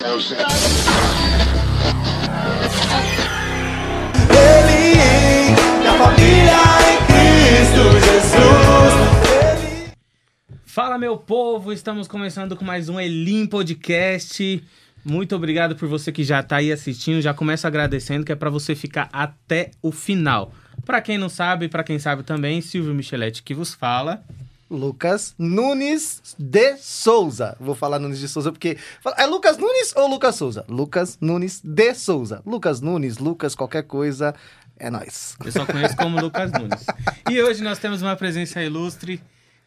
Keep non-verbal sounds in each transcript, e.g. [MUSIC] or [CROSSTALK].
Ele, minha família em Cristo Jesus. Fala, meu povo! Estamos começando com mais um Elim Podcast. Muito obrigado por você que já tá aí assistindo. Já começo agradecendo, que é para você ficar até o final. Para quem não sabe, para quem sabe também, Silvio Micheletti que vos fala. Lucas Nunes de Souza. Vou falar Nunes de Souza porque. É Lucas Nunes ou Lucas Souza? Lucas Nunes de Souza. Lucas Nunes, Lucas, qualquer coisa, é nós. Eu só conheço como Lucas Nunes. [LAUGHS] E hoje nós temos uma presença ilustre,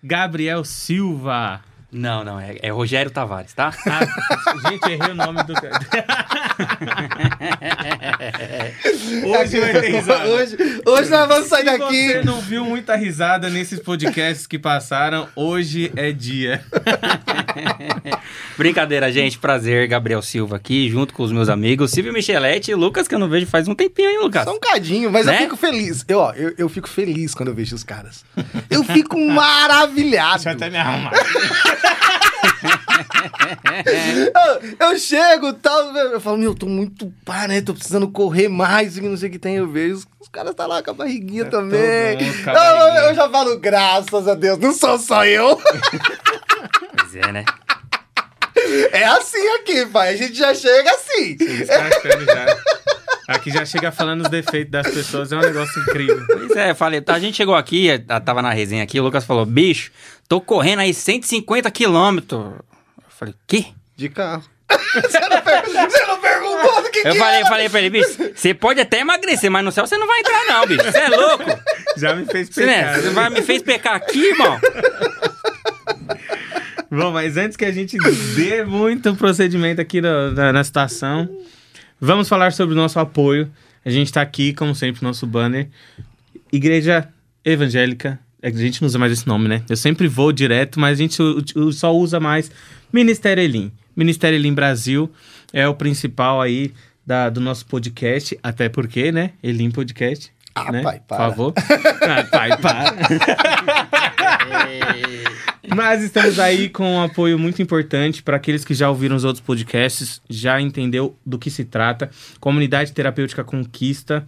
Gabriel Silva. Não, não, é, é Rogério Tavares, tá? Ah, gente, errei o nome do cara. [LAUGHS] Hoje vai ter risada. Hoje, hoje nós vamos sair Se daqui. você não viu muita risada nesses podcasts que passaram, hoje é dia. [LAUGHS] Brincadeira, gente. Prazer, Gabriel Silva aqui, junto com os meus amigos, Silvio Micheletti e Lucas, que eu não vejo faz um tempinho, hein, Lucas? Só um cadinho, mas Né? eu fico feliz. Eu, ó, eu, eu fico feliz quando eu vejo os caras. Eu fico maravilhado. Deixa eu até me arrumar. [LAUGHS] Eu, eu chego e tal, eu falo, meu, eu tô muito pá, né? Tô precisando correr mais, e não sei o que tem. Eu vejo, os, os caras tá lá com a barriguinha Tá também. todo mundo com a Eu- eu, barriguinha. eu já falo, graças a Deus, não sou só eu. Pois é, né? É assim aqui, pai. A gente já chega assim. Descascando já. Aqui já chega falando os defeitos das pessoas, é um negócio incrível. Pois é, falei, tá, a gente chegou aqui, tava na resenha aqui, o Lucas falou, bicho, tô correndo aí 150 quilômetros. Eu falei, quê? De carro. [LAUGHS] você, não per- você não perguntou do que Eu que falei, era. falei pra ele, bicho, você pode até emagrecer, mas no céu você não vai entrar não, bicho. Você é louco. [LAUGHS] Já me fez Você, né? pecar. Você vai, me fez pecar aqui, irmão. [LAUGHS] Bom, mas antes que a gente dê muito procedimento aqui na, na, na situação, vamos falar sobre o nosso apoio. A gente tá aqui, como sempre, nosso banner. Igreja Evangélica. É A gente não usa mais esse nome, né? Eu sempre vou direto, mas a gente só usa mais Ministério Elim. Ministério Elim Brasil é o principal aí da, do nosso podcast, até porque, né? Elim Podcast. Ah, né? pai, Por para. favor. Ah, pai, para. [LAUGHS] Mas estamos aí com um apoio muito importante para aqueles que já ouviram os outros podcasts, já entendeu do que se trata. Comunidade Terapêutica Conquista,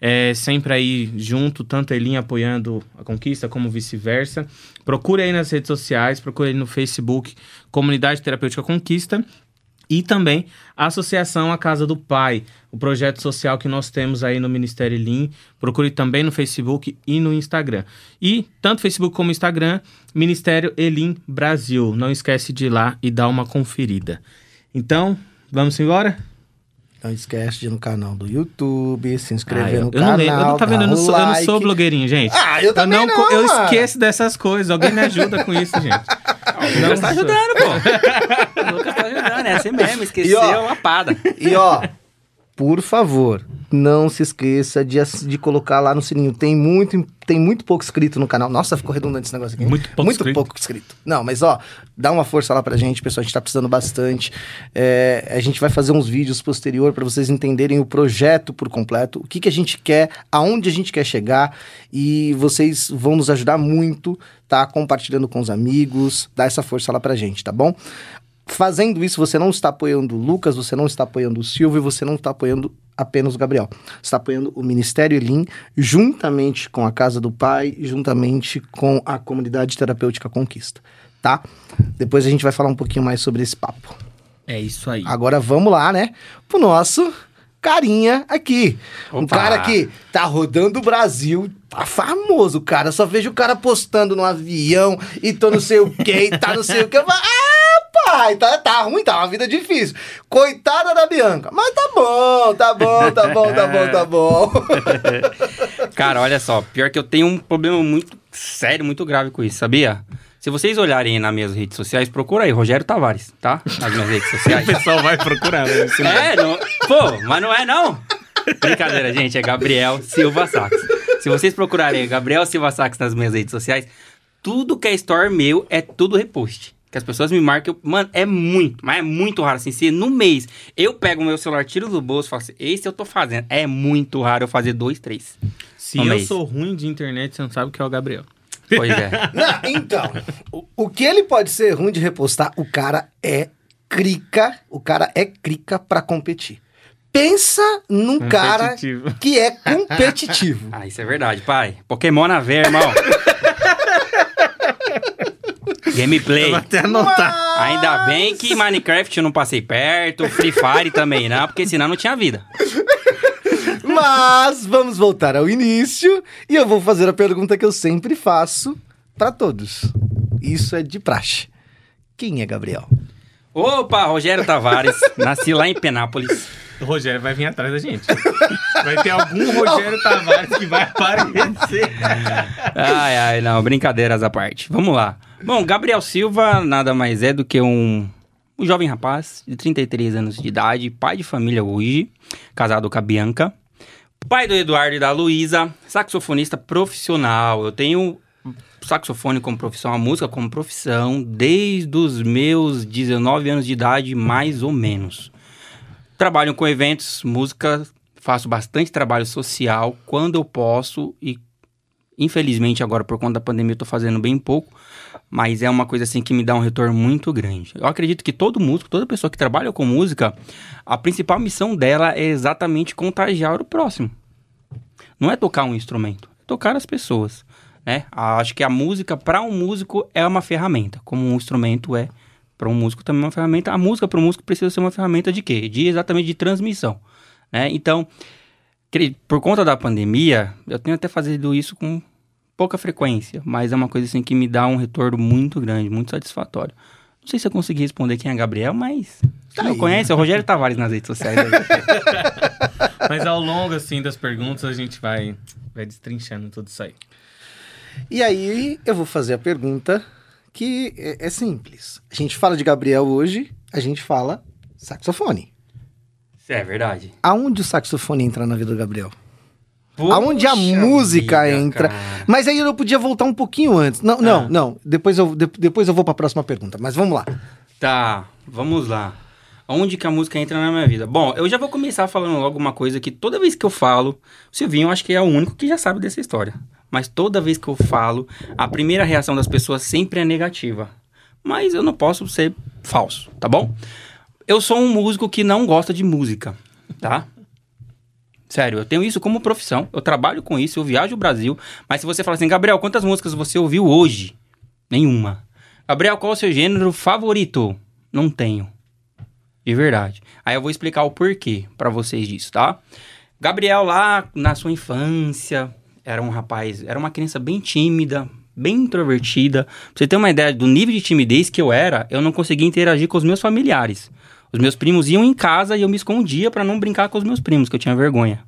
é, sempre aí junto, tanto a Elin apoiando a Conquista como vice-versa. Procure aí nas redes sociais, procure aí no Facebook, Comunidade Terapêutica Conquista. E também a Associação A Casa do Pai, o projeto social que nós temos aí no Ministério Elim. Procure também no Facebook e no Instagram. E tanto Facebook como Instagram, Ministério Elim Brasil. Não esquece de ir lá e dar uma conferida. Então, vamos embora? Não esquece de ir no canal do YouTube, se Ah, inscrever eu, no eu canal. não lembro, eu não, tá vendo, eu não, sou, eu não sou like. blogueirinho, gente. Ah, eu também não, não, co- Eu esqueço dessas coisas. Alguém me ajuda com isso, gente. O Lucas tá ajudando, pô. [LAUGHS] O Lucas tá ajudando, é assim mesmo, esqueceu E, ó, a lapada. E ó, por favor, não se esqueça de, de colocar lá no sininho. Tem muito, tem muito pouco inscrito no canal. Nossa, ficou redundante esse negócio aqui. Muito pouco muito inscrito. pouco inscrito. Não, mas ó, dá uma força lá pra gente, pessoal. A gente tá precisando bastante. É, a gente vai fazer uns vídeos posterior para vocês entenderem o projeto por completo, o que, que a gente quer, aonde a gente quer chegar. E vocês vão nos ajudar muito, tá? Compartilhando com os amigos. Dá essa força lá pra gente, tá bom? Fazendo isso, você não está apoiando o Lucas, você não está apoiando o Silvio, e você não está apoiando apenas o Gabriel. Você está apoiando o Ministério Elim, juntamente com a Casa do Pai, juntamente com a Comunidade Terapêutica Conquista, tá? Depois a gente vai falar um pouquinho mais sobre esse papo. É isso aí. Agora vamos lá, né? Pro nosso carinha aqui. Um Opa! cara que tá rodando o Brasil, tá famoso, cara. Só vejo o cara postando no avião e tô não sei o que, e tá não sei o que. Eu falo, ah, pai, tá, tá ruim, tá uma vida difícil. Coitada da Bianca. Mas tá bom, tá bom, tá bom, tá bom, tá bom. [LAUGHS] Cara, olha só, pior que eu tenho um problema muito sério, muito grave com isso, sabia? Se vocês olharem nas minhas redes sociais, procura aí, Rogério Tavares, tá? Nas minhas redes sociais. [LAUGHS] O pessoal vai procurar. né? [LAUGHS] É, não... pô, mas não é não. Brincadeira, gente, é Gabriel Silva Sax. Se vocês procurarem Gabriel Silva Sax nas minhas redes sociais, tudo que é store meu é tudo repost. Que as pessoas me marcam, mano, é muito, mas é muito raro assim. Se no mês eu pego o meu celular, tiro do bolso e falo assim, esse eu tô fazendo. É muito raro eu fazer dois, três. Se eu mês. sou ruim de internet, você não sabe o que é o Gabriel. Pois é. [LAUGHS] Não, então, o, o que ele pode ser ruim de repostar, o cara é crica, o cara é crica pra competir. Pensa num cara que é competitivo. [LAUGHS] Ah, isso é verdade, pai. Pokémon na veia, irmão. [LAUGHS] Gameplay. Até anotar. Ainda bem que Minecraft eu não passei perto, Free Fire também não, porque senão não tinha vida. Mas vamos voltar ao início e eu vou fazer a pergunta que eu sempre faço pra todos. Isso é de praxe. Quem é Gabriel? Opa, Rogério Tavares, nasci lá em Penápolis. O Rogério vai vir atrás da gente. Vai ter algum Rogério Tavares que vai aparecer. Ai, ai, não, brincadeiras à parte. Vamos lá. Bom, Gabriel Silva nada mais é do que um, um jovem rapaz de 33 anos de idade, pai de família hoje, casado com a Bianca, pai do Eduardo e da Luísa, saxofonista profissional. Eu tenho saxofone como profissão, a música como profissão, desde os meus 19 anos de idade, mais ou menos. Trabalho com eventos, música, faço bastante trabalho social quando eu posso e infelizmente agora por conta da pandemia eu tô fazendo bem pouco, mas é uma coisa assim que me dá um retorno muito grande. Eu acredito que todo músico, toda pessoa que trabalha com música, a principal missão dela é exatamente contagiar o próximo. Não é tocar um instrumento, é tocar as pessoas. Né? Acho que a música, para um músico, é uma ferramenta, como um instrumento é para um músico também é uma ferramenta. A música para um músico precisa ser uma ferramenta de quê? De exatamente de transmissão. Né? Então, por conta da pandemia, eu tenho até fazido isso com pouca frequência, mas é uma coisa assim que me dá um retorno muito grande, muito satisfatório. Não sei se eu consegui responder quem é Gabriel, mas quem não aí. conhece é o Rogério Tavares nas redes sociais. aí. [LAUGHS] Mas ao longo, assim, das perguntas, a gente vai, vai destrinchando tudo isso aí. E aí eu vou fazer a pergunta que é, é simples. A gente fala de Gabriel hoje, a gente fala saxofone. Isso é verdade. Aonde o saxofone entra na vida do Gabriel? Aonde a música vida, entra? cara. Mas aí eu podia voltar um pouquinho antes. Não, não, Ah. não. Depois eu, de- depois eu vou para a próxima pergunta. Mas vamos lá. Tá, vamos lá. Onde que a música entra na minha vida? Bom, eu já vou começar falando logo uma coisa que toda vez que eu falo, o Silvinho eu acho que é o único que já sabe dessa história. Mas toda vez que eu falo, a primeira reação das pessoas sempre é negativa. Mas eu não posso ser falso, tá bom? Eu sou um músico que não gosta de música, tá? Sério, eu tenho isso como profissão. Eu trabalho com isso, eu viajo o Brasil. Mas se você falar assim, Gabriel, quantas músicas você ouviu hoje? Nenhuma. Gabriel, qual é o seu gênero favorito? Não tenho. De verdade. Aí eu vou explicar o porquê pra vocês disso, tá? Gabriel lá na sua infância era um rapaz, era uma criança bem tímida, bem introvertida. Pra você ter uma ideia do nível de timidez que eu era, eu não conseguia interagir com os meus familiares. Os meus primos iam em casa e eu me escondia pra não brincar com os meus primos, que eu tinha vergonha.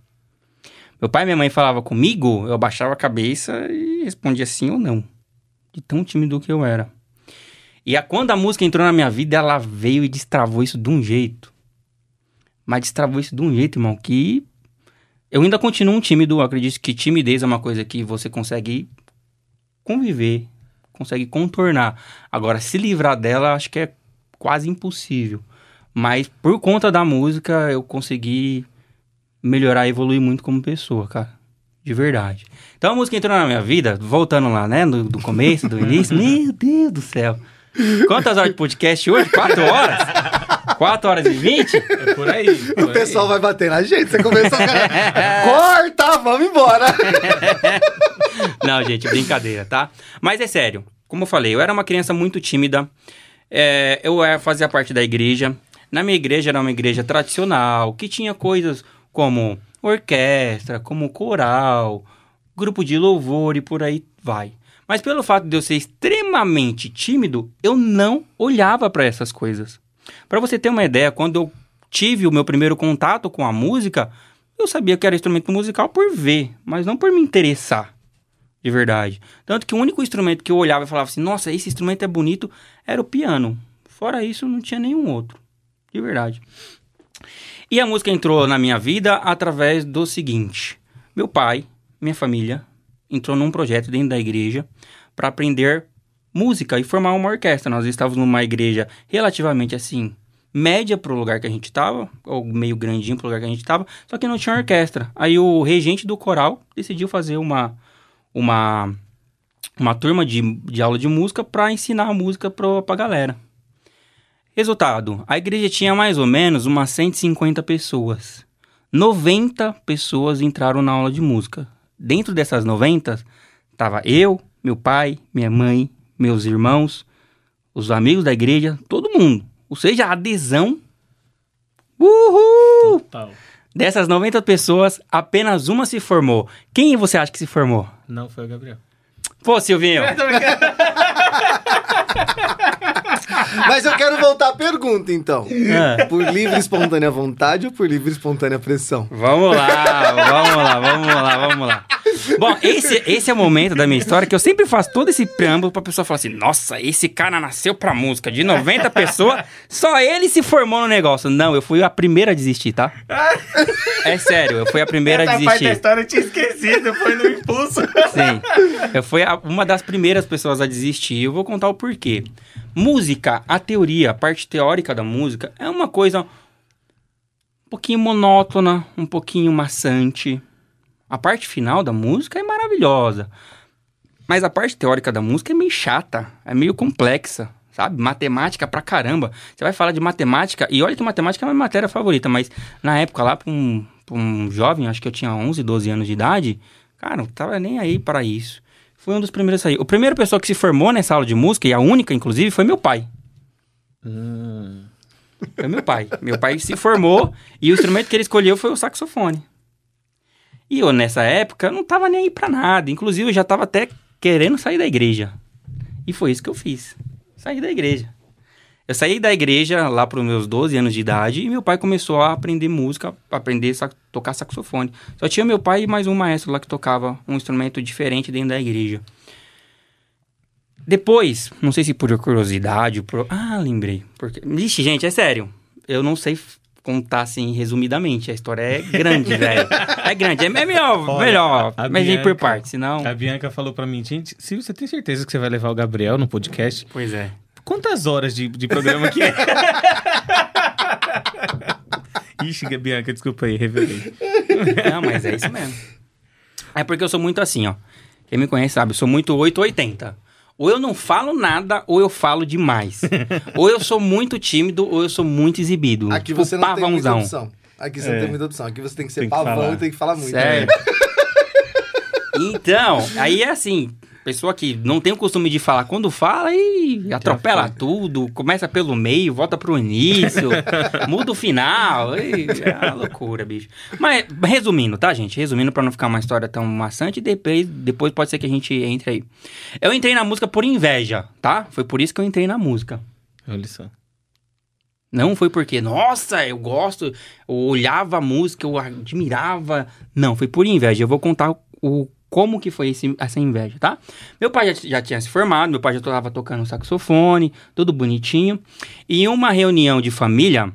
Meu pai e minha mãe falavam comigo, eu abaixava a cabeça e respondia sim ou não. De tão tímido que eu era. E a, quando a música entrou na minha vida, ela veio e destravou isso de um jeito. Mas destravou isso de um jeito, irmão, que eu ainda continuo um tímido. Eu acredito que timidez é uma coisa que você consegue conviver, consegue contornar. Agora, se livrar dela, acho que é quase impossível. Mas por conta da música, eu consegui melhorar e evoluir muito como pessoa, cara. De verdade. Então a música entrou na minha vida, voltando lá, né? Do, do começo, do início. [LAUGHS] Meu Deus do céu. Quantas horas de podcast hoje? Quatro horas? Quatro horas e vinte? É por aí. por O aí. pessoal vai bater na gente. Você começou a... [LAUGHS] Corta, vamos embora. [LAUGHS] Não, gente, brincadeira, tá? Mas é sério. Como eu falei, eu era uma criança muito tímida. É, eu era- fazia parte da igreja. Na minha igreja era uma igreja tradicional, que tinha coisas como orquestra, como coral, grupo de louvor e por aí vai. Mas pelo fato de eu ser extremamente tímido, eu não olhava para essas coisas. Para você ter uma ideia, quando eu tive o meu primeiro contato com a música, eu sabia que era instrumento musical por ver, mas não por me interessar. De verdade. Tanto que o único instrumento que eu olhava e falava assim, nossa, esse instrumento é bonito, era o piano. Fora isso, não tinha nenhum outro. De verdade. E a música entrou na minha vida através do seguinte: meu pai, minha família, entrou num projeto dentro da igreja para aprender música e formar uma orquestra. Nós estávamos numa igreja relativamente assim, média pro lugar que a gente estava, ou meio grandinho pro lugar que a gente estava, só que não tinha orquestra. Aí o regente do coral decidiu fazer uma uma uma turma de, de aula de música para ensinar a música pro, pra galera. Resultado: a igreja tinha mais ou menos umas 150 pessoas. 90 pessoas entraram na aula de música. Dentro dessas 90, tava eu, meu pai, minha mãe, meus irmãos, os amigos da igreja, todo mundo. Ou seja, a adesão. Uhul! Total. Dessas 90 pessoas, apenas uma se formou. Quem você acha que se formou? Não foi o Gabriel. Pô, Silvinho. [LAUGHS] Mas eu quero voltar à pergunta, então. Ah. Por livre e espontânea vontade ou por livre e espontânea pressão? Vamos lá, vamos lá, vamos lá, vamos lá. Bom, esse, esse é o momento da minha história que eu sempre faço todo esse preâmbulo pra pessoa falar assim: nossa, esse cara nasceu pra música. De 90 pessoas, só ele se formou no negócio. Não, eu fui a primeira a desistir, tá? É sério, eu fui a primeira a Essa parte da desistir. história eu tinha esquecido, foi no impulso. Sim. Eu fui a- uma das primeiras pessoas a desistir. Eu vou contar o porquê. Música, a teoria, a parte teórica da música é uma coisa um pouquinho monótona, um pouquinho maçante. A parte final da música é maravilhosa. Mas a parte teórica da música é meio chata, é meio complexa, sabe? Matemática pra caramba. Você vai falar de matemática, e olha que matemática é a minha matéria favorita, mas na época lá, pra um, pra um jovem, acho que eu tinha 11, 12 anos de idade, cara, não tava nem aí para isso. Foi um dos primeiros a sair. A primeira pessoa que se formou nessa aula de música, e a única, inclusive, foi meu pai. Foi meu pai. Meu pai se formou e o instrumento que ele escolheu foi o saxofone. E eu, nessa época, não tava nem aí pra nada. Inclusive, eu já tava até querendo sair da igreja. E foi isso que eu fiz. Saí da igreja. Eu saí da igreja lá pros meus 12 anos de idade e meu pai começou a aprender música, a aprender a tocar saxofone. Só tinha meu pai e mais um maestro lá que tocava um instrumento diferente dentro da igreja. Depois, não sei se por curiosidade, por... ah, lembrei. Porque... Ixi, gente, é sério. Eu não sei contar assim resumidamente. A história é grande, [LAUGHS] velho. É grande. É é melhor, Olha, melhor. a Mas ir por parte, senão. A Bianca falou pra mim, gente, se você tem certeza que você vai levar o Gabriel no podcast, Pois é. quantas horas de, de programa que é? [LAUGHS] Ixi, Bianca, desculpa aí, revelei. Não, mas é isso mesmo. É porque eu sou muito assim, ó. Quem me conhece sabe, eu sou muito 880. Ou eu não falo nada, ou eu falo demais. [LAUGHS] ou eu sou muito tímido, ou eu sou muito exibido. Aqui Tipo, você não tem muita pavãozão. opção. Aqui você É. não tem muita opção. Aqui você tem que ser Tem que pavão falar. e tem que falar muito. Sério. [LAUGHS] então, aí é assim, pessoa que não tem o costume de falar, quando fala e atropela tudo, começa pelo meio, volta pro início, [LAUGHS] muda o final, e é uma loucura, bicho. Mas resumindo, tá, gente? Resumindo pra não ficar uma história tão maçante, depois, depois pode ser que a gente entre aí. Eu entrei na música por inveja, tá? Foi por isso que eu entrei na música. Olha só. Não foi porque, nossa, eu gosto, eu olhava a música, eu admirava. Não, foi por inveja. Eu vou contar o como que foi esse- essa inveja, tá? Meu pai já, já tinha se formado, meu pai já estava tocando saxofone, tudo bonitinho. E em uma reunião de família,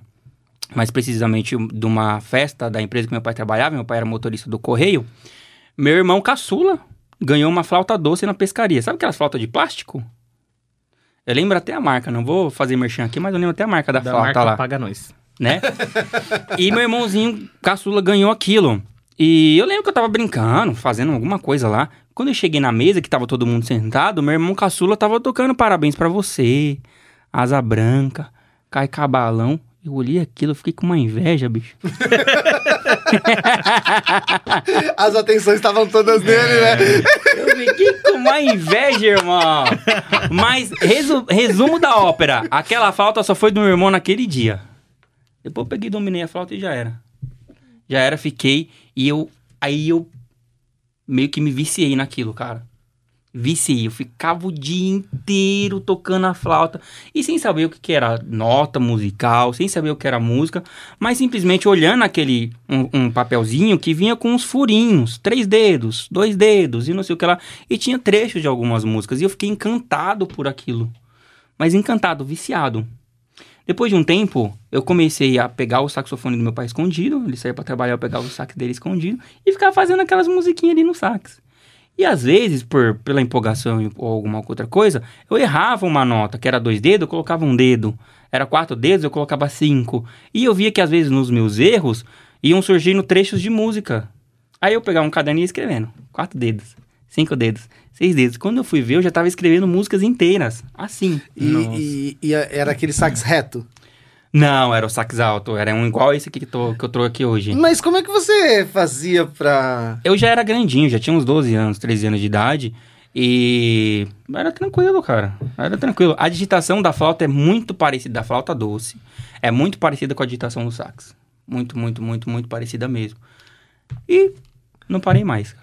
mais precisamente de uma festa da empresa que meu pai trabalhava, meu pai era motorista do correio, meu irmão caçula ganhou uma flauta doce na pescaria. Sabe aquelas flautas de plástico? Eu lembro até a marca, não vou fazer merchan aqui, mas eu lembro até a marca da, Da flauta marca lá paga nós. né? [LAUGHS] e meu irmãozinho caçula ganhou aquilo. E eu lembro que eu tava brincando, fazendo alguma coisa lá. Quando eu cheguei na mesa, que tava todo mundo sentado, meu irmão caçula tava tocando parabéns pra você, asa branca, cai cabalão. Eu olhei aquilo, eu fiquei com uma inveja, bicho. [LAUGHS] As atenções estavam todas nele, né? Eu fiquei com uma inveja, irmão. Mas, resu- resumo da ópera: aquela flauta só foi do meu irmão naquele dia. Depois eu peguei, dominei a flauta e já era. Já era, fiquei. E eu. Aí eu meio que me viciei naquilo, cara. Viciei. Eu ficava o dia inteiro tocando a flauta. E sem saber o que, que era nota musical, sem saber o que era música. Mas simplesmente olhando aquele. Um, um papelzinho que vinha com uns furinhos. Três dedos, dois dedos e não sei o que lá. E tinha trechos de algumas músicas. E eu fiquei encantado por aquilo. Mas encantado, viciado. Depois de um tempo, eu comecei a pegar o saxofone do meu pai escondido. Ele saía pra trabalhar, eu pegava o sax dele escondido. E ficava fazendo aquelas musiquinhas ali no sax. E às vezes, por, pela empolgação ou alguma outra coisa, eu errava uma nota, que era dois dedos, eu colocava um dedo. Era quatro dedos, eu colocava cinco. E eu via que às vezes nos meus erros iam surgindo trechos de música. Aí eu pegava um caderninho e escrevendo. Quatro dedos, cinco dedos, Seis dedos. Quando eu fui ver, eu já tava escrevendo músicas inteiras. Assim. E, e- e era aquele sax reto. Não, era o sax alto. Era um igual esse aqui que, tô, que eu trouxe aqui hoje. Mas como é que você fazia pra. Eu já era grandinho, já tinha uns 12 anos, 13 anos de idade. E era tranquilo, cara. Era tranquilo. A digitação da flauta é muito parecida da flauta doce. É muito parecida com a digitação do sax. Muito, muito, muito, muito parecida mesmo. E não parei mais.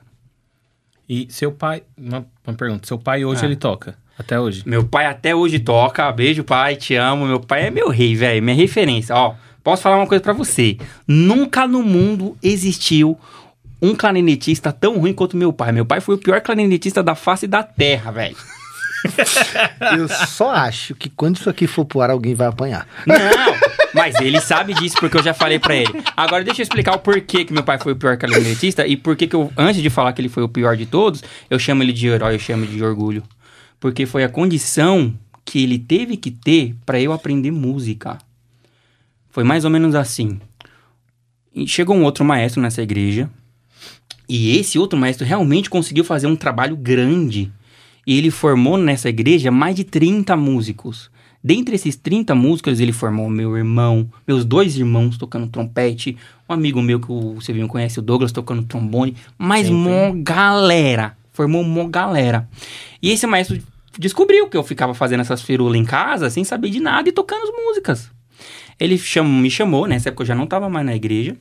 E seu pai. Uma, uma pergunta. Seu pai hoje Ah. ele toca? Até hoje? Meu pai até hoje toca. Beijo, pai, te amo. Meu pai é meu rei, velho. Minha referência. Ó, posso falar uma coisa pra você. Nunca no mundo existiu um clarinetista tão ruim quanto meu pai. Meu pai foi o pior clarinetista da face da terra, velho. [LAUGHS] Eu só acho que quando isso aqui for pro ar, alguém vai apanhar. Não, mas ele sabe disso porque eu já falei pra ele. Agora deixa eu explicar o porquê que meu pai foi o pior clarinetista e por que eu, antes de falar que ele foi o pior de todos, eu chamo ele de herói, eu chamo de orgulho. Porque foi a condição que ele teve que ter pra eu aprender música. Foi mais ou menos assim. Chegou um outro maestro nessa igreja e esse outro maestro realmente conseguiu fazer um trabalho grande. E ele formou nessa igreja mais de 30 músicos. Dentre esses 30 músicos, ele formou meu irmão, meus dois irmãos tocando trompete, um amigo meu que o Silvinho conhece, o Douglas, tocando trombone, mais Sempre. mó galera. Formou mó galera. E esse maestro descobriu que eu ficava fazendo essas firulas em casa sem saber de nada e tocando as músicas. Ele cham- me chamou, nessa época eu já não tava mais na igreja,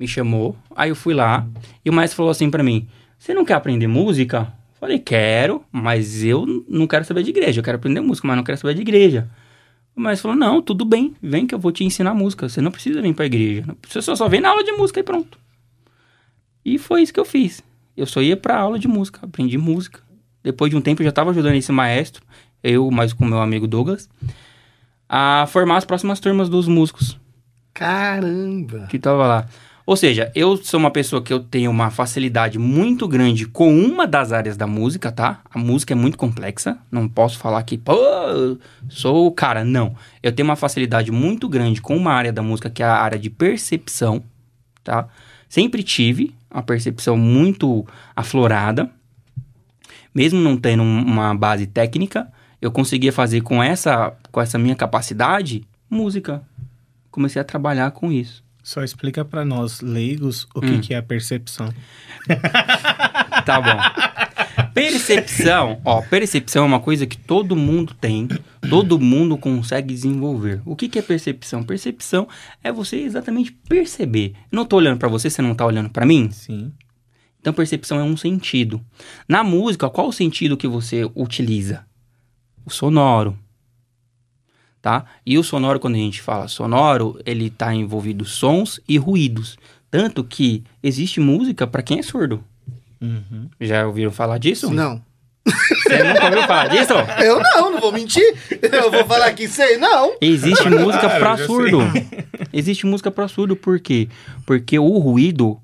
me chamou, aí eu fui lá e o maestro falou assim pra mim: Você não quer aprender música? Falei, quero, mas eu não quero saber de igreja. Eu quero aprender música, mas não quero saber de igreja. Maestro falou: Não, tudo bem, vem que eu vou te ensinar música. Você não precisa vir pra igreja. Você só, só vem na aula de música e pronto. E foi isso que eu fiz. Eu só ia pra aula de música, aprendi música. Depois de um tempo eu já tava ajudando esse maestro, eu mais com meu amigo Douglas, a formar as próximas turmas dos músicos Caramba! que tava lá. Ou seja, eu sou uma pessoa que eu tenho uma facilidade muito grande com uma das áreas da música, tá? A música é muito complexa, não posso falar que, pô, sou o cara, não. Eu tenho uma facilidade muito grande com uma área da música que é a área de percepção, tá? Sempre tive uma percepção muito aflorada, mesmo não tendo um- uma base técnica, eu conseguia fazer com essa, com essa minha capacidade música. Comecei a trabalhar com isso. Só explica pra nós, leigos, o Hum. que, que é a percepção. [LAUGHS] Tá bom. Percepção, ó, percepção é uma coisa que todo mundo tem, todo mundo consegue desenvolver. O que, que é percepção? Percepção é você exatamente perceber. Eu não tô olhando pra você, você não tá olhando pra mim? Sim. Então percepção é um sentido. Na música, qual o sentido que você utiliza? O sonoro. Tá? E o sonoro, quando a gente fala sonoro, ele tá envolvido sons e ruídos. Tanto que existe música pra quem é surdo. Uhum. Já ouviram falar disso? Não. Você nunca ouviu falar disso? Eu não, não vou mentir. Eu vou falar que sei, não. Existe música Ah, pra já surdo. Existe música pra surdo, por quê? Porque o ruído,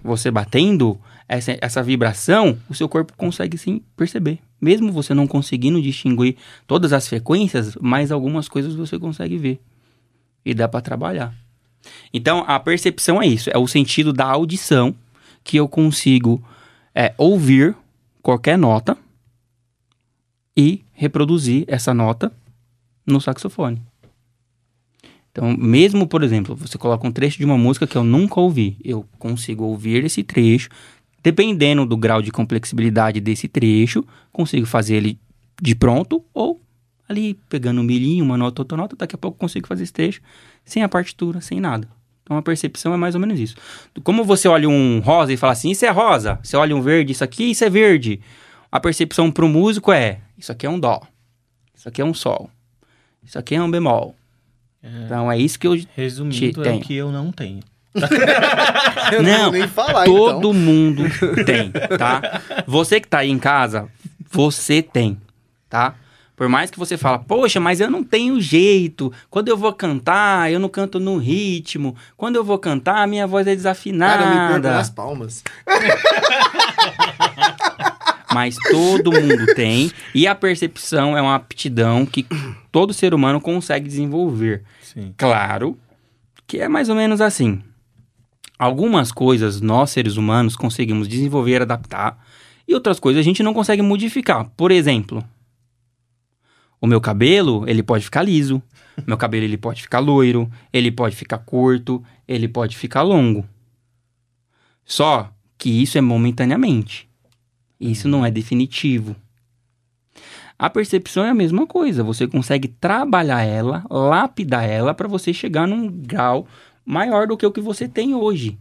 você batendo, essa, essa vibração, o seu corpo consegue sim perceber. Mesmo você não conseguindo distinguir todas as frequências, mas algumas coisas você consegue ver. E dá pra trabalhar. Então, a percepção é isso, é o sentido da audição que eu consigo é, ouvir qualquer nota e reproduzir essa nota no saxofone. Então, mesmo, por exemplo, você coloca um trecho de uma música que eu nunca ouvi, eu consigo ouvir esse trecho, dependendo do grau de complexibilidade desse trecho, consigo fazer ele de pronto ou ali pegando um milhinho, uma nota, outra nota, daqui a pouco consigo fazer esse trecho sem a partitura, sem nada. Então a percepção é mais ou menos isso. Como você olha um rosa e fala assim, isso é rosa. Você olha um verde, isso aqui, isso é verde. A percepção para o músico é, isso aqui é um dó. Isso aqui é um sol. Isso aqui é um bemol. Então é isso que eu Resumindo, é Tem. o que eu não tenho. [LAUGHS] Eu não, Não, vou nem falar, Todo então. mundo tem, tá? Você que tá aí em casa, você tem, tá? Por mais que você fala, poxa, mas eu não tenho jeito. Quando eu vou cantar, eu não canto no ritmo. Quando eu vou cantar, minha voz é desafinada. Cara, eu me perco nas palmas. [LAUGHS] Mas todo mundo tem. E a percepção é uma aptidão que todo ser humano consegue desenvolver. Sim. Claro que é mais ou menos assim. Algumas coisas nós, seres humanos, conseguimos desenvolver, adaptar, E outras coisas a gente não consegue modificar. Por exemplo, o meu cabelo, ele pode ficar liso. meu cabelo, ele pode ficar loiro. Ele pode ficar curto. Ele pode ficar longo. Só que isso é momentaneamente. Isso não é definitivo. A percepção é a mesma coisa. Você consegue trabalhar ela, lapidar ela para você chegar num grau maior do que o que você tem hoje.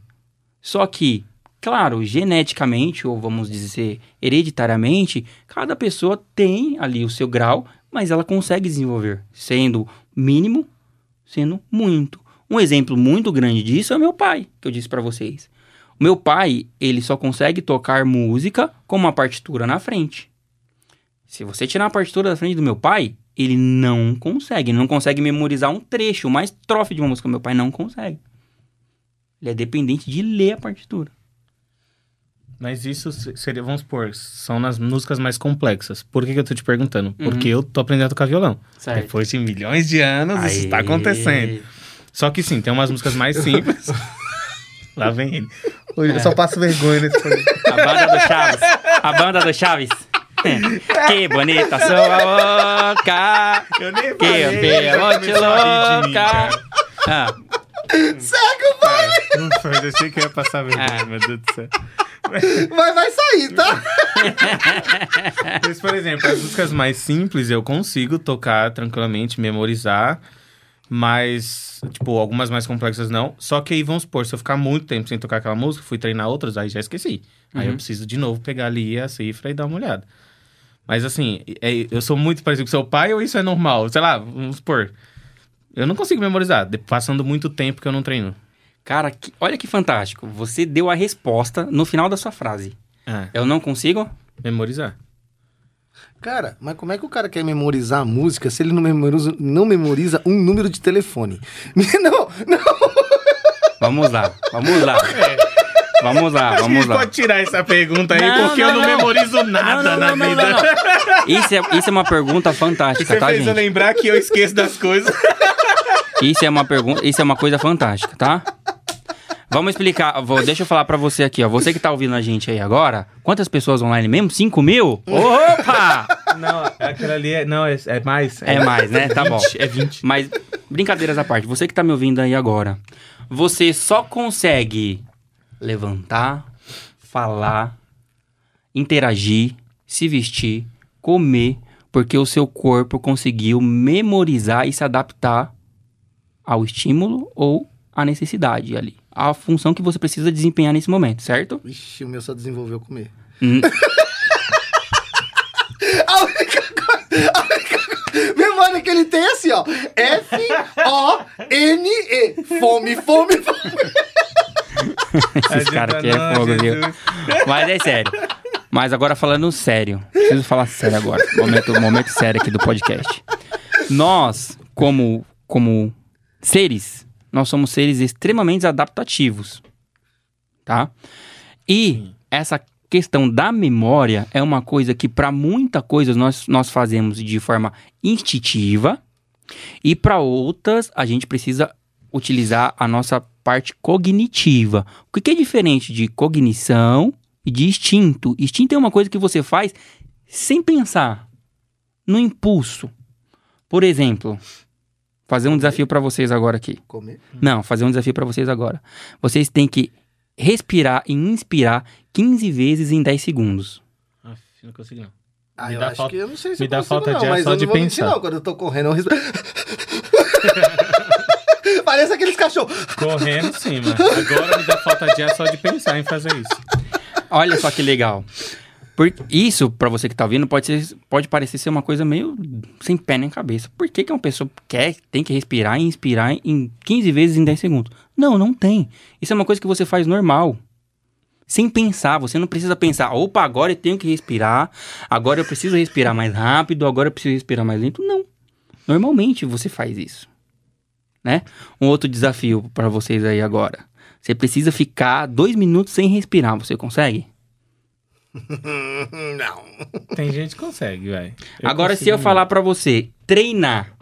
Só que, claro, geneticamente, ou vamos dizer hereditariamente, cada pessoa tem ali o seu grau, mas ela consegue desenvolver, sendo mínimo, sendo muito. Um exemplo muito grande disso é meu pai, que eu disse para vocês. O meu pai, ele só consegue tocar música com uma partitura na frente. Se você tirar a partitura da frente do meu pai, ele não consegue. Ele não consegue memorizar um trecho, uma estrofe de uma música. Meu pai não consegue. Ele é dependente de ler a partitura. Mas isso seria, vamos supor, são nas músicas mais complexas. Por que, que eu tô te perguntando? Porque eu tô aprendendo a tocar violão. Certo. Depois de milhões de anos, isso está Aê. acontecendo. Só que sim, tem umas músicas mais [LAUGHS] simples. Lá vem ele. Hoje eu só passo vergonha nesse. A banda do Chaves. A banda do Chaves. Que bonita sua boca. Eu nem Que belo te louca. Ah, Ufa, eu achei que eu ia passar vergonha, Ah. meu Deus do céu. Mas vai sair, tá? Mas, por exemplo, as músicas mais simples eu consigo tocar tranquilamente, memorizar. Mas, tipo, algumas mais complexas não. Só que aí, vamos supor, se eu ficar muito tempo sem tocar aquela música, fui treinar outras, aí já esqueci. Aí eu preciso de novo pegar ali a cifra e dar uma olhada. Mas assim, é- eu sou muito parecido com seu pai ou isso é normal? Sei lá, vamos supor. Eu não consigo memorizar, passando muito tempo que eu não treino. cara, que- olha que fantástico. Você deu a resposta no final da sua frase. Ah, Eu não consigo? memorizar. Cara, mas como é que o cara quer memorizar a música se ele não memoriza, não memoriza um número de telefone? [LAUGHS] Não, não. Vamos lá, vamos lá. Vamos lá, Acho que a vamos gente lá. pode tirar essa pergunta aí, Não, porque não, eu não, não. memorizo nada Não, não, na vida. não, não. Isso é, isso é uma pergunta fantástica, Você tá, fez eu gente? lembrar que eu esqueço das coisas. Isso é uma pergunta, isso é uma coisa fantástica, tá? Vamos explicar. Vou, deixa eu falar pra você aqui, ó. Você que tá ouvindo a gente aí agora, quantas pessoas online mesmo? 5 mil? Opa! Não, aquela ali é, não, é, é mais. É mais, né? Tá bom. É 20. Mas, brincadeiras à parte, você que tá me ouvindo aí agora, você só consegue levantar, falar, interagir, se vestir, comer, porque o seu corpo conseguiu memorizar e se adaptar ao estímulo ou à necessidade ali. A função que você precisa desempenhar nesse momento, certo? Ixi, o meu só desenvolveu comer. Hum, [LAUGHS] A única coisa. A única coisa. Memória que ele tem é assim, ó. F-O-N-E. Fome, fome, fome. Esses caras aqui é fogo, viu? Mas é sério. Mas agora falando sério. Preciso falar sério agora. Momento, momento sério aqui do podcast. Nós, como, como seres, nós somos seres extremamente adaptativos. Tá? E essa questão da memória é uma coisa que para muita coisa nós, nós fazemos de forma instintiva e para outras a gente precisa utilizar a nossa parte cognitiva. O que que é diferente de cognição e de instinto? Instinto é uma coisa que você faz sem pensar, no impulso. Por exemplo, fazer um desafio para vocês agora aqui. Comer. Não, fazer um desafio para vocês agora. Vocês têm que respirar e inspirar 15 vezes em 10 segundos. Aff, não consigo não. Ah, Me eu dá acho falta- que eu não sei se me eu dá consigo, falta não, de ar mas só eu não de vou mentir, pensar. não. Quando eu tô correndo, eu respiro. [LAUGHS] Parece aqueles cachorros. Correndo sim, mano. Agora me dá falta de ar só de pensar em fazer isso. Olha só que legal. Por, isso, pra você que tá ouvindo, pode, ser, pode parecer ser uma coisa meio sem pé nem cabeça. Por que, que uma pessoa quer, tem que respirar e inspirar em 15 vezes em 10 segundos? Não, não tem. Isso é uma coisa que você faz normal. Sem pensar, você não precisa pensar, opa, agora eu tenho que respirar, agora eu preciso respirar mais rápido, agora eu preciso respirar mais lento. Não. Normalmente você faz isso. Né? Um outro desafio pra vocês aí agora. Você precisa ficar dois minutos sem respirar. Você consegue? [LAUGHS] Não. Tem gente que consegue, velho. Agora, se eu falar pra você, treinar.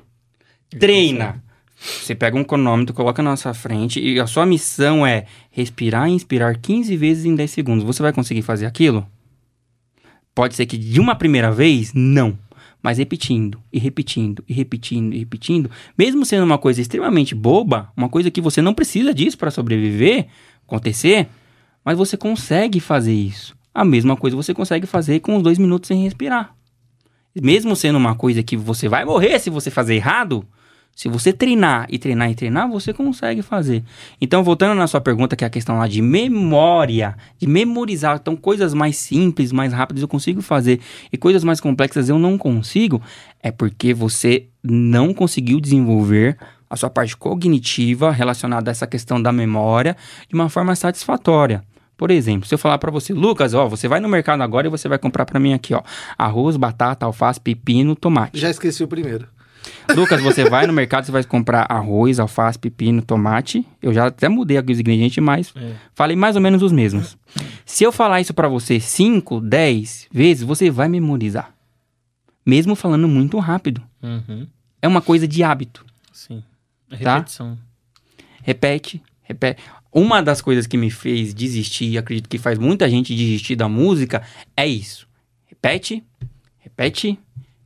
Treina. Você pega um cronômetro, coloca na nossa frente e a sua missão é respirar e inspirar 15 vezes em 10 segundos. Você vai conseguir fazer aquilo? Pode ser que de uma primeira vez, não. Mas repetindo, e repetindo, e repetindo, e repetindo, mesmo sendo uma coisa extremamente boba, uma coisa que você não precisa disso para sobreviver, acontecer, mas você consegue fazer isso. A mesma coisa você consegue fazer com os dois minutos sem respirar. Mesmo sendo uma coisa que você vai morrer se você fazer errado, se você treinar e treinar e treinar, você consegue fazer. Então, voltando na sua pergunta, que é a questão lá de memória, de memorizar. Então, coisas mais simples, mais rápidas eu consigo fazer e coisas mais complexas eu não consigo, é porque você não conseguiu desenvolver a sua parte cognitiva relacionada a essa questão da memória de uma forma satisfatória. Por exemplo, se eu falar para você, Lucas, ó, você vai no mercado agora e você vai comprar para mim aqui, ó, arroz, batata, alface, pepino, tomate. Já esqueci o primeiro. Lucas, você [LAUGHS] vai no mercado, você vai comprar arroz, alface, pepino, tomate. Eu já até mudei aqui os ingredientes, mas falei mais ou menos os mesmos. Se eu falar isso pra você 5, 10 vezes, você vai memorizar. Mesmo falando muito rápido. Uhum. É uma coisa de hábito. Sim. A Tá? repetição. Repete, repete. Uma das coisas que me fez desistir, e acredito que faz muita gente desistir da música, é isso. Repete, repete,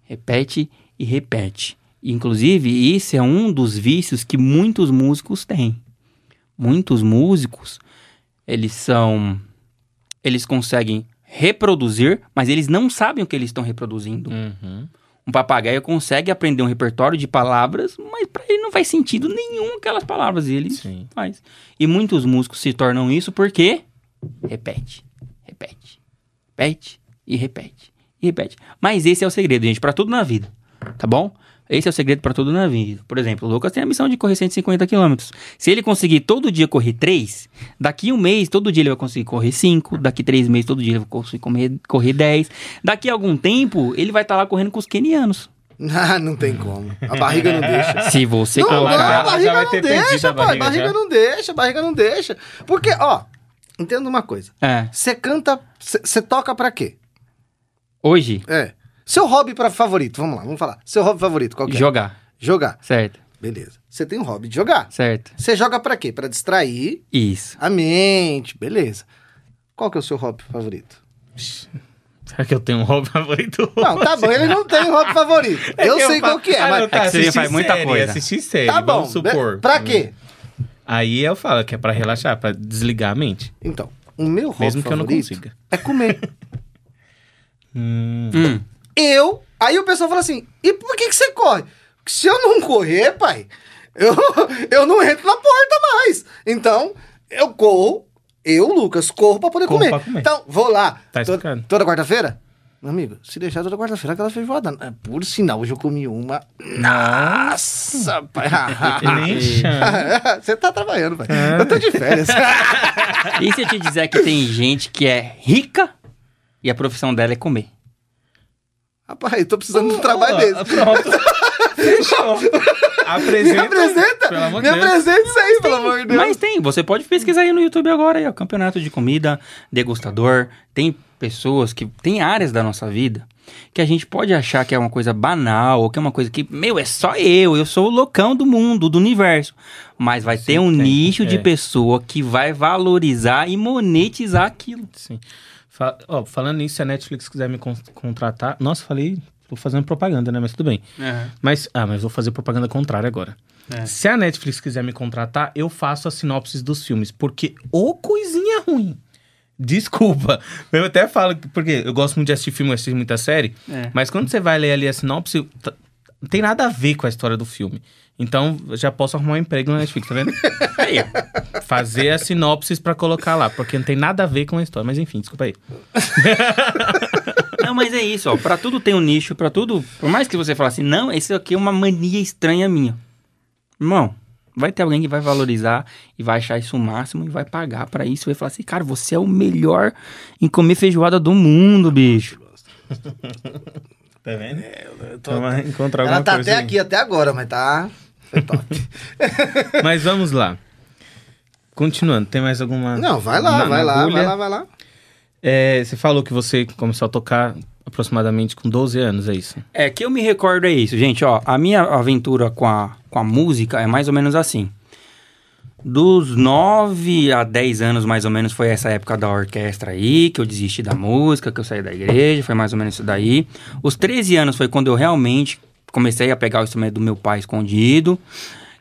repete e repete. Inclusive, isso é um dos vícios que muitos músicos têm. Muitos músicos, eles são. Eles conseguem reproduzir, mas eles não sabem o que eles estão reproduzindo. Uhum. Um papagaio consegue aprender um repertório de palavras, mas para ele não faz sentido nenhum aquelas palavras. E ele Sim. faz. E muitos músicos se tornam isso porque repete, repete, repete e repete e repete. Mas esse é o segredo, gente, para tudo na vida, tá bom? Esse é o segredo para tudo na vida. Por exemplo, o Lucas tem a missão de correr 150 km. Se ele conseguir todo dia correr 3, daqui um mês, todo dia ele vai conseguir correr 5. Daqui três meses, todo dia ele vai conseguir correr, correr 10. Daqui a algum tempo, ele vai estar lá correndo com os kenianos. [LAUGHS] Ah, não tem como. A barriga não deixa. [LAUGHS] Se você Não, não, colocar. a já barriga vai não deixa, a pai. barriga, Barriga já. não deixa, barriga não deixa. Porque, ó, entenda uma coisa. É. Você canta, você toca pra quê? Hoje, É. Seu hobby pra favorito, vamos lá, vamos falar. Seu hobby favorito, qual que é? jogar. Jogar. Certo, Beleza. Você tem um hobby de jogar. certo. Você joga pra quê? Pra distrair Isso. a mente, beleza. Qual que é o seu hobby favorito? [LAUGHS] Será que eu tenho um hobby favorito? Não, tá bom, ele não tem hobby favorito. [LAUGHS] É eu sei qual que é, Ah, mas... não, tá, É que você assistir faz muita série, coisa. Assistir série, Tá bom, vamos supor. be- pra quê? Aí eu falo que é pra relaxar, pra desligar a mente. Então, o meu hobby Mesmo que eu não favorito consiga. é comer. [LAUGHS] Hum, Hum. Eu. Aí o pessoal fala assim: e por que, que você corre? Porque se eu não correr, pai, eu, [LAUGHS] eu não entro na porta mais. Então, eu corro, eu, Lucas, corro pra poder Corro comer. pra comer. Então, vou lá. Tá to- toda quarta-feira? Meu amigo, se deixar toda quarta-feira, aquela feijoada. É, por sinal, hoje eu comi uma. Nossa, pai. [LAUGHS] nem chama. [LAUGHS] Você tá trabalhando, pai. É. Eu tô de férias. E se eu te disser que tem gente que é rica e a profissão dela é comer? Rapaz, eu tô precisando de um trabalho Ó, desse. Pronto. [LAUGHS] Fechou. Apresenta. Me apresenta! Pelo amor Me de Deus. apresenta isso aí, pelo amor de Deus. Mas tem, você pode pesquisar aí no YouTube agora, aí, ó, campeonato de comida, degustador. Tem pessoas que tem áreas da nossa vida que a gente pode achar que é uma coisa banal, ou que é uma coisa que, meu, é só eu, eu sou o loucão do mundo, do universo. Mas vai ter um tem, nicho de é. pessoa que vai valorizar e monetizar aquilo. Sim. Fa- ó, falando nisso, se a Netflix quiser me con- contratar. Nossa, falei. Tô fazendo propaganda, né? Mas tudo bem. Mas. Ah, mas vou fazer propaganda contrária agora. É. Se a Netflix quiser me contratar, eu faço as sinopses dos filmes. Porque ô coisinha ruim. Desculpa. [LAUGHS] Eu até falo, que- porque eu gosto muito de assistir filme, assistir muita série. É. Mas quando você vai ler ali a sinopse, tá- não tem nada a ver com a história do filme. Então, eu já posso arrumar um emprego na Netflix, tá vendo? [LAUGHS] Aí, ó. Fazer as sinopses pra colocar lá, porque não tem nada a ver com a história. Mas enfim, desculpa aí. [LAUGHS] Não, mas é isso, ó. Pra tudo tem um nicho, pra tudo. Por mais que você fale assim, não, isso aqui é uma mania estranha minha. Irmão, vai ter alguém que vai valorizar e vai achar isso o máximo e vai pagar pra isso. Vai falar assim, cara, você é o melhor em comer feijoada do mundo, bicho. Tá vendo? tô- Vamos encontrar Ela tá coisa até aí. aqui, até agora, mas tá. Foi top. [LAUGHS] Mas vamos lá. Continuando, tem mais alguma. Não, vai lá, na- vai na lá, vai lá, vai lá. É, você falou que você começou a tocar aproximadamente com 12 anos, é isso? É, que eu me recordo é isso, gente, ó. A minha aventura com a, com a música é mais ou menos assim. Dos 9 a 10 anos, mais ou menos, foi essa época da orquestra aí, que eu desisti da música, que eu saí da igreja, foi mais ou menos isso daí. Os 13 anos foi quando eu realmente comecei a pegar o instrumento do meu pai escondido.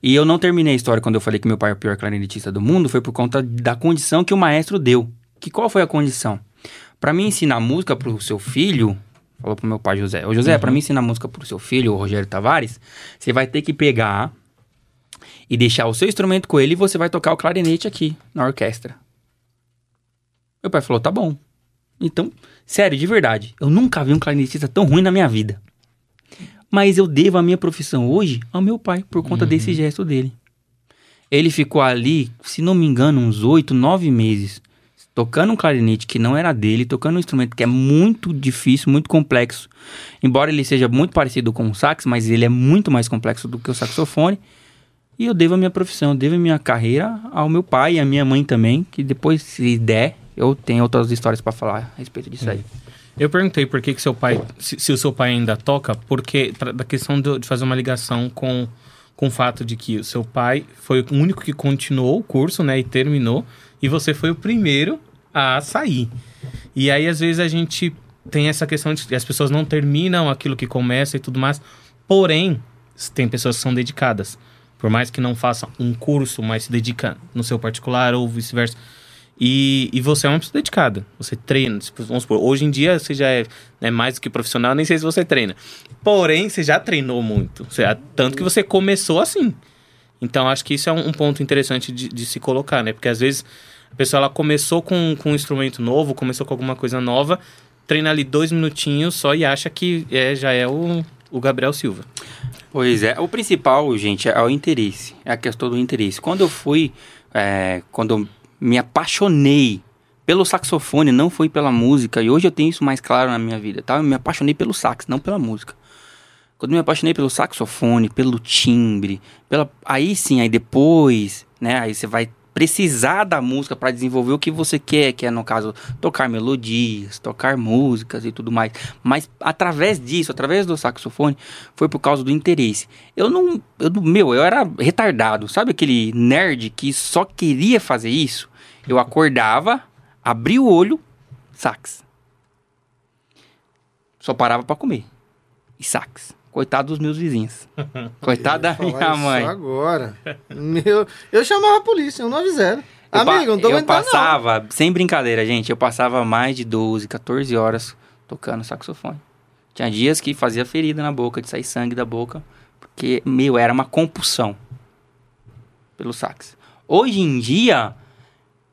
E eu não terminei a história quando eu falei que meu pai é o pior clarinetista do mundo, foi por conta da condição que o maestro deu. Que qual foi a condição? Para mim ensinar música pro seu filho, falou pro meu pai José. Ô José, pra mim ensinar música pro seu filho, o Rogério Tavares, você vai ter que pegar e deixar o seu instrumento com ele e você vai tocar o clarinete aqui na orquestra. Meu pai falou: "Tá bom". Então, sério, de verdade, eu nunca vi um clarinetista tão ruim na minha vida. Mas eu devo a minha profissão hoje ao meu pai por conta desse gesto dele. Ele ficou ali, se não me engano, uns oito, nove meses, tocando um clarinete que não era dele, tocando um instrumento que é muito difícil, muito complexo. Embora ele seja muito parecido com o sax, mas ele é muito mais complexo do que o saxofone. E eu devo a minha profissão, eu devo a minha carreira ao meu pai e à minha mãe também, que depois, se der, eu tenho outras histórias pra falar a respeito disso aí. Eu perguntei por que, que seu pai, se, se o seu pai ainda toca, porque pra- da questão do- de fazer uma ligação com, com o fato de que o seu pai foi o único que continuou o curso, né, e terminou, e você foi o primeiro a sair. E aí às vezes a gente tem essa questão de as pessoas não terminam aquilo que começa e tudo mais. Porém, tem pessoas que são dedicadas. Por mais que não façam um curso, mas se dedica no seu particular ou vice-versa. E, e você é uma pessoa dedicada. Você treina. tipo, Vamos supor, hoje em dia você já é né, mais do que profissional, nem sei se você treina. Porém, você já treinou muito. Você- tanto que você começou assim. Então, acho que isso é um, um ponto interessante de, de se colocar, né? Porque às vezes a pessoa ela começou com, com um instrumento novo, começou com alguma coisa nova, treina ali dois minutinhos só e acha que é, já é o, o Gabriel Silva. Pois é, o principal, gente, é o interesse. É a questão do interesse. Quando eu fui, é, quando me apaixonei pelo saxofone, não foi pela música, e hoje eu tenho isso mais claro na minha vida, tá? Eu me apaixonei pelo sax, não pela música. Quando me apaixonei pelo saxofone, pelo timbre, pela aí sim, aí depois, né, aí você vai precisar da música para desenvolver o que você quer, que é no caso tocar melodias, tocar músicas e tudo mais. Mas através disso, através do saxofone, foi por causa do interesse. Eu não, eu meu, eu era retardado, sabe aquele nerd que só queria fazer isso? Eu acordava, abria o olho, sax. Só parava para comer. E sax. Coitado dos meus vizinhos. [LAUGHS] Coitado da minha isso mãe. agora. Meu, eu chamava a polícia, eu não avisaram. Eu Amigo, não tô eu aguentando não. passava, sem brincadeira, gente, eu passava mais de 12, 14 horas tocando saxofone. Tinha dias que fazia ferida na boca, de sair sangue da boca, porque, meu, era uma compulsão pelo sax. Hoje em dia,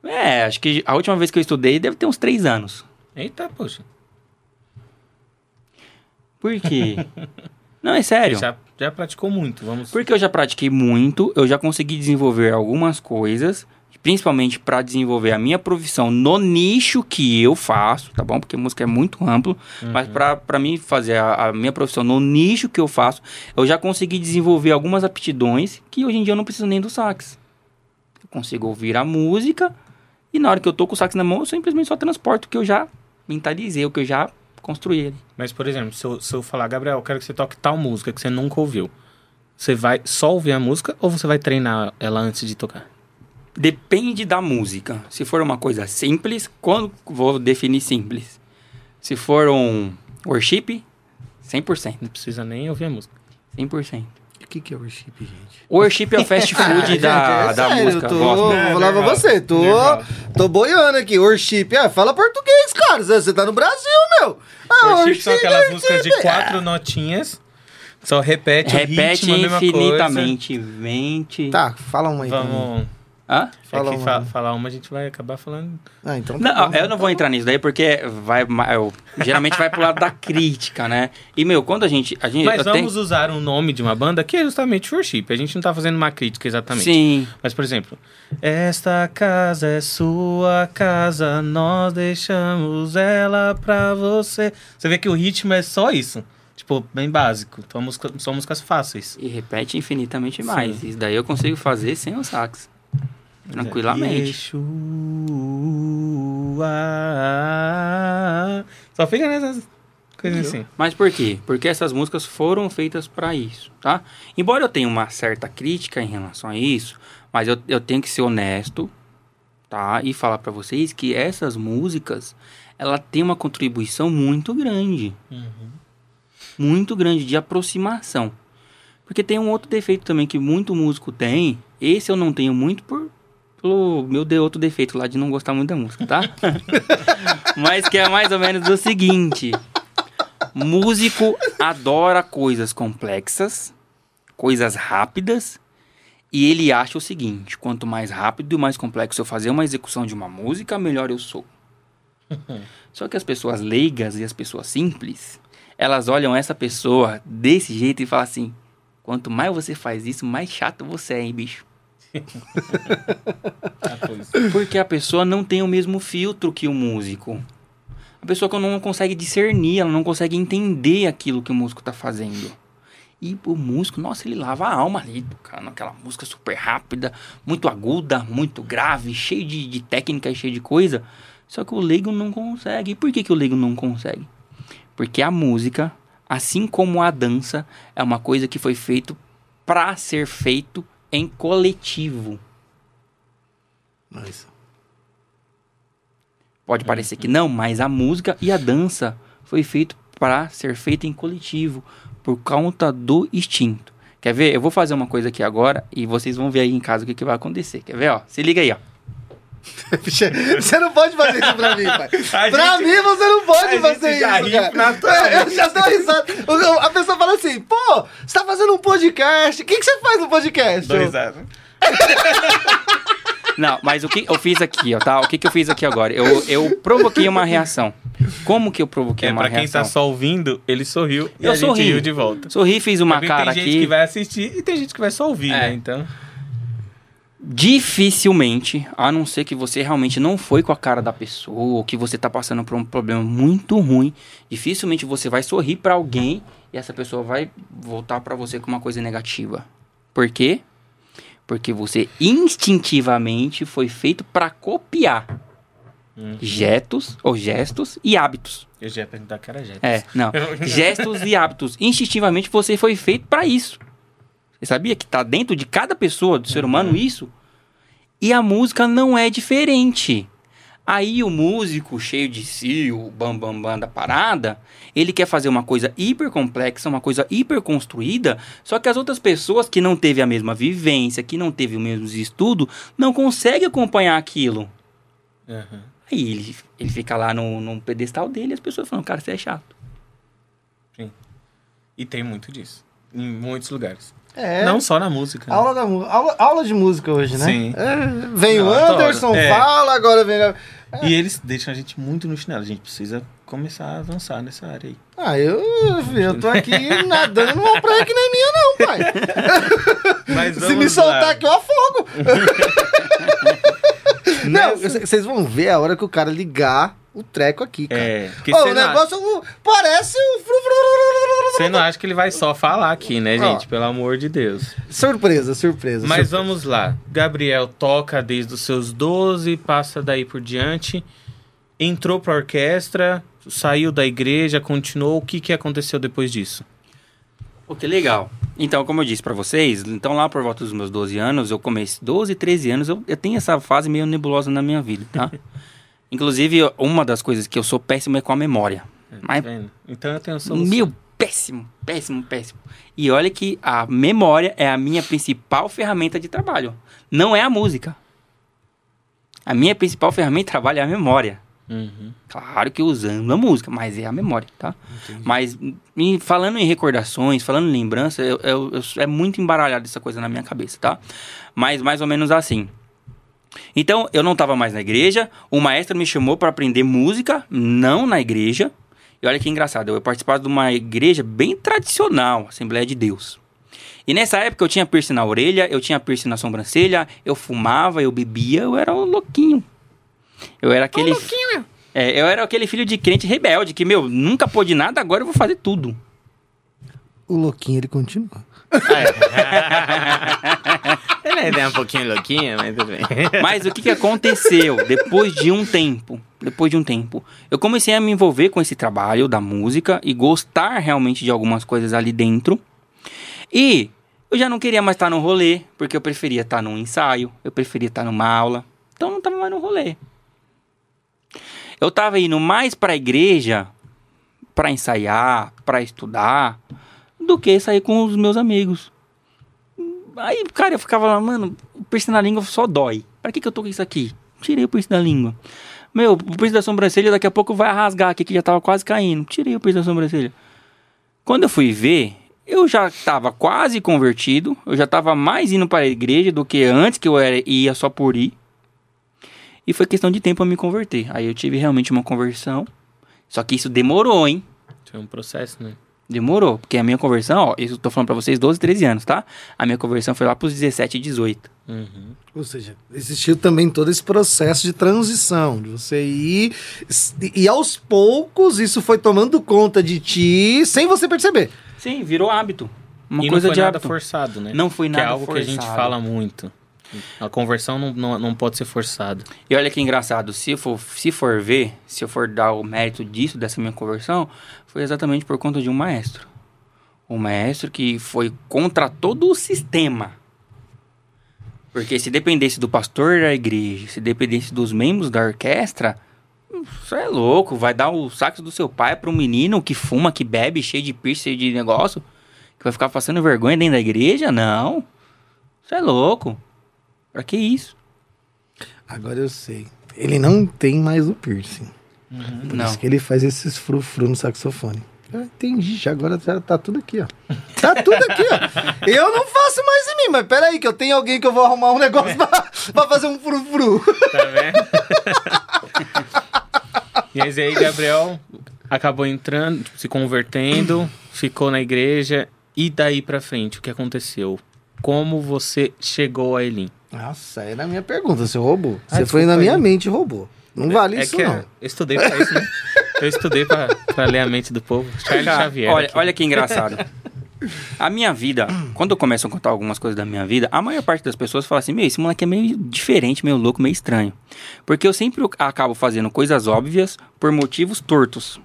é, acho que a última vez que eu estudei deve ter uns 3 anos. Eita, poxa. Por quê? [LAUGHS] Não, é sério. Já, já praticou muito, vamos... Porque eu já pratiquei muito, eu já consegui desenvolver algumas coisas, principalmente para desenvolver a minha profissão no nicho que eu faço, tá bom? Porque música é muito amplo, mas para para mim fazer a, a minha profissão no nicho que eu faço, eu já consegui desenvolver algumas aptidões que hoje em dia eu não preciso nem do sax. Eu consigo ouvir a música e na hora que eu tô com o sax na mão, eu simplesmente só transporto o que eu já mentalizei, o que eu já construí ali. Mas, por exemplo, se eu, se eu falar, Gabriel, eu quero que você toque tal música que você nunca ouviu. Você vai só ouvir a música ou você vai treinar ela antes de tocar? Depende da música. Se for uma coisa simples, quando vou definir simples? Se for um worship, 100%. Não precisa nem ouvir a música. 100%. O que, que é worship, gente? Worship é o fast [LAUGHS] food da, é da sério, música. eu tô, gospel. vou É, falar pra você, tô, tô boiando aqui. Worship, ah, fala português, cara. Você tá no Brasil, meu. Ah, Worship são aquelas worship, músicas de worship. quatro notinhas. Só repete, o Repete ritmo, a mesma infinitamente. Mente. Tá, fala uma aí. Vamos... Hã? Fala é que uma. fa- falar uma a gente vai acabar falando... Ah, então tá Não, bom. eu não vou entrar nisso daí porque vai, eu- geralmente vai pro lado da crítica, né? E, meu, quando a gente. A gente Mas eu tenho- vamos usar um nome de uma banda que é justamente worship. A gente não tá fazendo uma crítica exatamente. Sim. Mas, por exemplo, esta casa é sua casa, nós deixamos ela pra você. Você vê que o ritmo é só isso. Tipo, bem básico. Então, música, são músicas fáceis. E repete infinitamente mais. Isso daí eu consigo fazer sem o sax. Tranquilamente. Yeshua. Só fica nessas coisas assim. Mas por quê? Porque essas músicas foram feitas pra isso, tá? Embora eu tenha uma certa crítica em relação a isso, Mas eu, eu tenho que ser honesto, tá? E falar pra vocês que essas músicas, ela tem uma contribuição muito grande. Muito grande de aproximação. Porque tem um outro defeito também que muito músico tem. Esse eu não tenho muito por pelo meu de outro defeito lá de não gostar muito da música, tá? [LAUGHS] Mas que é mais ou menos o seguinte: músico adora coisas complexas, coisas rápidas, e ele acha o seguinte: quanto mais rápido e mais complexo eu fazer uma execução de uma música, melhor eu sou. [LAUGHS] Só que as pessoas leigas e as pessoas simples, elas olham essa pessoa desse jeito e falam assim: quanto mais você faz isso, mais chato você é, hein, bicho? [LAUGHS] Ah. Porque a pessoa não tem o mesmo filtro que o músico. A pessoa que não consegue discernir, ela não consegue entender aquilo que o músico tá fazendo. E o músico, nossa, ele lava a alma ali, cara, naquela música super rápida, muito aguda, muito grave, cheio de, de técnica e cheio de coisa. Só que o leigo não consegue. E por que, que o leigo não consegue? Porque a música, assim como a dança, é uma coisa que foi feito para ser feito em coletivo. Mas, Pode parecer que não, mas a música e a dança foi feito para ser feita em coletivo por conta do instinto. Quer ver? Eu vou fazer uma coisa aqui agora e vocês vão ver aí em casa o que, que vai acontecer. Quer ver? Ó, se liga aí, ó. Você não pode fazer isso pra mim, pai. [LAUGHS] A pra gente- mim, você não pode a fazer gente já isso, ri cara. naturalmente. É, Eu já dou risada. A pessoa fala assim, pô, você tá fazendo um podcast. O que, que você faz no podcast? Dois anos. [LAUGHS] Não, mas o que eu fiz aqui, ó, tá? O que, que eu fiz aqui agora? Eu, eu provoquei uma reação. Como que eu provoquei É, uma pra quem reação? tá só ouvindo, ele sorriu e Eu a gente sorri. riu de volta. Sorri, fiz uma Porque cara tem gente aqui. que vai assistir e tem gente que vai só ouvir, É. né? Então. Dificilmente, a não ser que você realmente não foi com a cara da pessoa, ou que você tá passando por um problema muito ruim, dificilmente você vai sorrir pra alguém e essa pessoa vai voltar pra você com uma coisa negativa. Por quê? Porque você instintivamente foi feito pra copiar gestos ou gestos e hábitos. Eu já ia perguntar que era Jetos. É, não. [LAUGHS] Gestos e hábitos. Instintivamente você foi feito pra isso. Sabia que tá dentro de cada pessoa, do ser humano, isso? E a música não é diferente. Aí o músico, cheio de si, o bam bam bam da parada, ele quer fazer uma coisa hiper complexa, uma coisa hiper construída, só que as outras pessoas que não teve a mesma vivência, que não teve o mesmo estudo, não conseguem acompanhar aquilo. Aham. Aí ele, ele fica lá no, num pedestal dele e as pessoas falam, cara, você é chato. E tem muito disso. Em muitos lugares. É. Não só na música. né? Aula, da, aula, aula de música hoje, né? Sim. É, vem o Não. Anderson, É. fala, agora vem. a- E eles deixam a gente muito no chinelo. A gente precisa começar a avançar nessa área aí. Ah, eu, eu tô aqui nadando numa praia que nem minha, não, pai. [LAUGHS] Se me soltar aqui, eu afogo. [LAUGHS] Não, vocês vão ver a hora que o cara ligar o treco aqui, cara. É, porque Ô, você o negócio uh, parece um. você não acha que ele vai só falar aqui, né, Ó. gente? Pelo amor de Deus. Surpresa, surpresa. Mas surpresa. vamos lá. Gabriel toca desde os seus 12, passa daí por diante. Entrou pra orquestra, saiu da igreja, continuou. O que, que aconteceu depois disso? Pô, que legal. Então, como eu disse pra vocês, então lá por volta dos meus 12 anos, eu comecei 12, 13 anos, eu, eu tenho essa fase meio nebulosa na minha vida, tá? [LAUGHS] Inclusive, uma das coisas que eu sou péssimo é com a memória. Mas, Tá vendo? Então eu tenho solução. meu, péssimo, péssimo, péssimo. E olha que a memória é a minha principal ferramenta de trabalho. Não é a música. A minha principal ferramenta de trabalho é a memória. Uhum. Claro que usando a música, mas é a memória, tá? Mas em- falando em recordações, falando em lembrança, eu, eu- eu- é muito embaralhado essa coisa na minha cabeça, tá? Mas mais ou menos assim. Então, eu não estava mais na igreja, o maestro me chamou para aprender música, não na igreja. E olha que engraçado, eu participava de uma igreja bem tradicional, Assembleia de Deus. E nessa época eu tinha piercing na orelha, eu tinha piercing na sobrancelha, eu fumava, eu bebia, eu era um louquinho. Eu era aquele. É, eu era aquele filho de crente rebelde que, meu, nunca pôde nada, agora eu vou fazer tudo. O louquinho, ele continua. [LAUGHS] [LAUGHS] Ele é um pouquinho louquinho, mas tudo bem. [LAUGHS] Mas o que, que aconteceu depois de um tempo? Depois de um tempo, eu comecei a me envolver com esse trabalho da música e gostar realmente de algumas coisas ali dentro. E Eu já não queria mais estar no rolê, porque eu preferia estar num ensaio, eu preferia estar numa aula. Então não tava mais no rolê. Eu tava indo mais pra igreja pra ensaiar, pra estudar, do que sair com os meus amigos. Aí, cara, eu ficava lá, mano, o piercing na língua só dói. Pra que, que eu tô com isso aqui? Tirei o piercing da língua. Meu, o piercing da sobrancelha daqui a pouco vai rasgar aqui, que já tava quase caindo. Tirei o piercing da sobrancelha. Quando eu fui ver, eu já tava quase convertido. Eu já tava mais indo para a igreja do que antes, que eu era, ia só por ir. E foi questão de tempo a me converter. Aí eu tive realmente uma conversão. Só que isso demorou, hein? Foi um processo, né? Demorou, porque a minha conversão, ó, isso eu tô falando pra vocês 12, 13 anos, tá? A minha conversão foi lá pros 17 e 18. Uhum. Ou seja, existiu também todo esse processo de transição, de você ir. E aos poucos isso foi tomando conta de ti sem você perceber. Sim, virou hábito. Uma e coisa não foi de nada hábito. forçado, né? Não foi Que nada é algo que a gente forçado. fala muito. A conversão não, não, não pode ser forçada. E olha que engraçado, se for, se for ver, se eu for dar o mérito disso, dessa minha conversão, foi exatamente por conta de um maestro. Um maestro que foi contra todo o sistema. Porque se dependesse do pastor da igreja, se dependesse dos membros da orquestra, isso é louco. Vai dar o sax do seu pai para um menino que fuma, que bebe, cheio de piercing, de negócio, que vai ficar passando vergonha dentro da igreja? Não. Isso é louco. Pra que isso? Agora eu sei. Ele não tem mais o piercing. Por Não. isso que ele faz esses frufru no saxofone. Eu entendi, já agora já tá tudo aqui, ó. Tá tudo aqui, ó. Eu não faço mais em mim, mas peraí, que eu tenho alguém que eu vou arrumar um negócio pra, pra fazer um frufru. Tá vendo? e aí, Gabriel acabou entrando, tipo, se convertendo, ficou na igreja. E daí pra frente, o que aconteceu? Como você chegou a Elim? Nossa, era a minha pergunta, você roubou. Ah, Você foi na minha aí. mente e roubou. Não vale é isso, que não. eu estudei pra isso, né? [LAUGHS] Eu estudei pra, pra ler a mente do povo. Charles Cara, Xavier. olha, aqui. olha que engraçado. [LAUGHS] A minha vida, quando eu começo a contar algumas coisas da minha vida, a maior parte das pessoas fala assim: Meu, esse moleque é meio diferente, meio louco, meio estranho. Porque eu sempre acabo fazendo coisas óbvias por motivos tortos.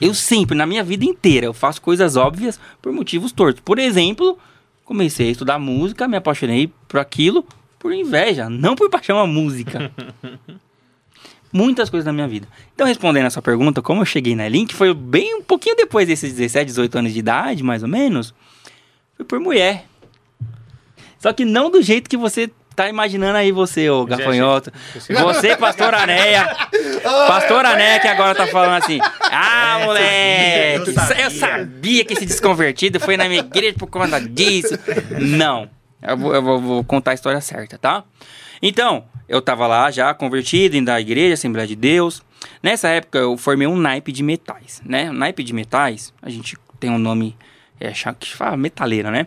Eu sempre, na minha vida inteira, eu faço coisas óbvias por motivos tortos. Por exemplo, comecei a estudar música, me apaixonei por aquilo por inveja, não por paixão à música. [LAUGHS] Muitas coisas na minha vida. Então, respondendo essa pergunta, como eu cheguei na Link, foi bem um pouquinho depois desses 17, 18 anos de idade, mais ou menos. Foi por mulher. Só que não do jeito que você tá imaginando aí, você, ô gafanhoto. Você, pastor Anéia. [LAUGHS] pastor Anéia que agora tá falando assim. Ah, moleque, eu sabia." eu sabia que esse desconvertido foi na minha igreja por conta disso. Não. Eu vou, eu vou- contar a história certa, tá? Então, eu tava lá já convertido, indo da igreja, Assembleia de Deus. Nessa época eu formei um naipe de metais, né? Naipe de metais, a gente tem um nome é, que fala metaleira, né?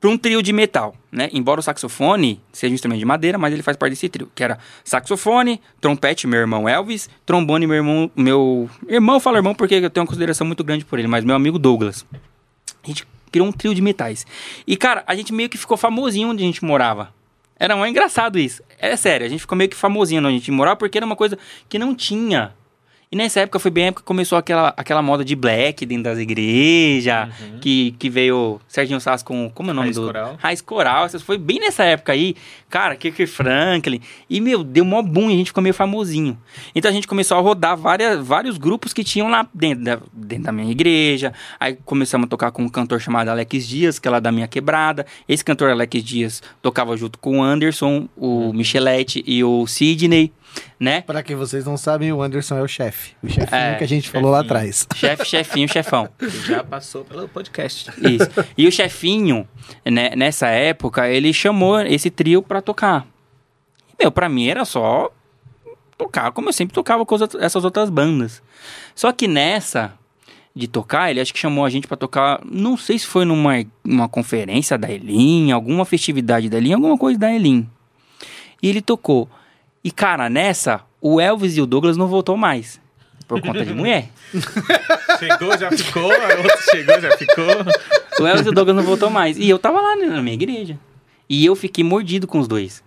Para um trio de metal, né? Embora o saxofone seja um instrumento de madeira, mas ele faz parte desse trio, que era saxofone, trompete, meu irmão Elvis, trombone, meu irmão, meu irmão, eu falo irmão porque eu tenho uma consideração muito grande por ele, mas meu amigo Douglas. A gente criou um trio de metais. E, cara, a gente meio que ficou famosinho onde a gente morava. Era muito engraçado isso. É sério, a gente ficou meio que famosinho onde a gente morava porque era uma coisa que não tinha. E nessa época foi bem a época que começou aquela, aquela moda de black dentro das igrejas, que, que veio Serginho Sass com. Como é o nome Raiz do. Coral. Raiz Coral. Essas foi bem nessa época aí. Cara, Kirk Franklin. E, meu, deu mó boom e a gente ficou meio famosinho. Então a gente começou a rodar várias, vários grupos que tinham lá dentro da, dentro da minha igreja. Aí começamos a tocar com um cantor chamado Alex Dias, que é lá da minha quebrada. Esse cantor Alex Dias tocava junto com o Anderson, o Michelete e o Sidney, né? Pra quem vocês não sabem, o Anderson é o chefe. O chefinho É, que a gente falou lá chefinho. atrás. Chefe, chefinho, chefão. [LAUGHS] Já passou pelo podcast. Isso. E o chefinho, né, nessa época, ele chamou esse trio pra tocar. E, meu, pra mim era só tocar como eu sempre tocava com essas outras bandas. Só que nessa de tocar, ele acho que chamou a gente pra tocar, não sei se foi numa uma conferência da Elin, alguma festividade da Elin, alguma coisa da Elin. E ele tocou. E cara, nessa, o Elvis e o Douglas não voltou mais. Por conta de mulher. [LAUGHS] Chegou, já ficou. A outra chegou, já ficou. O Elvis e o Douglas não voltou mais. E eu tava lá né, na minha igreja. E eu fiquei mordido com os dois.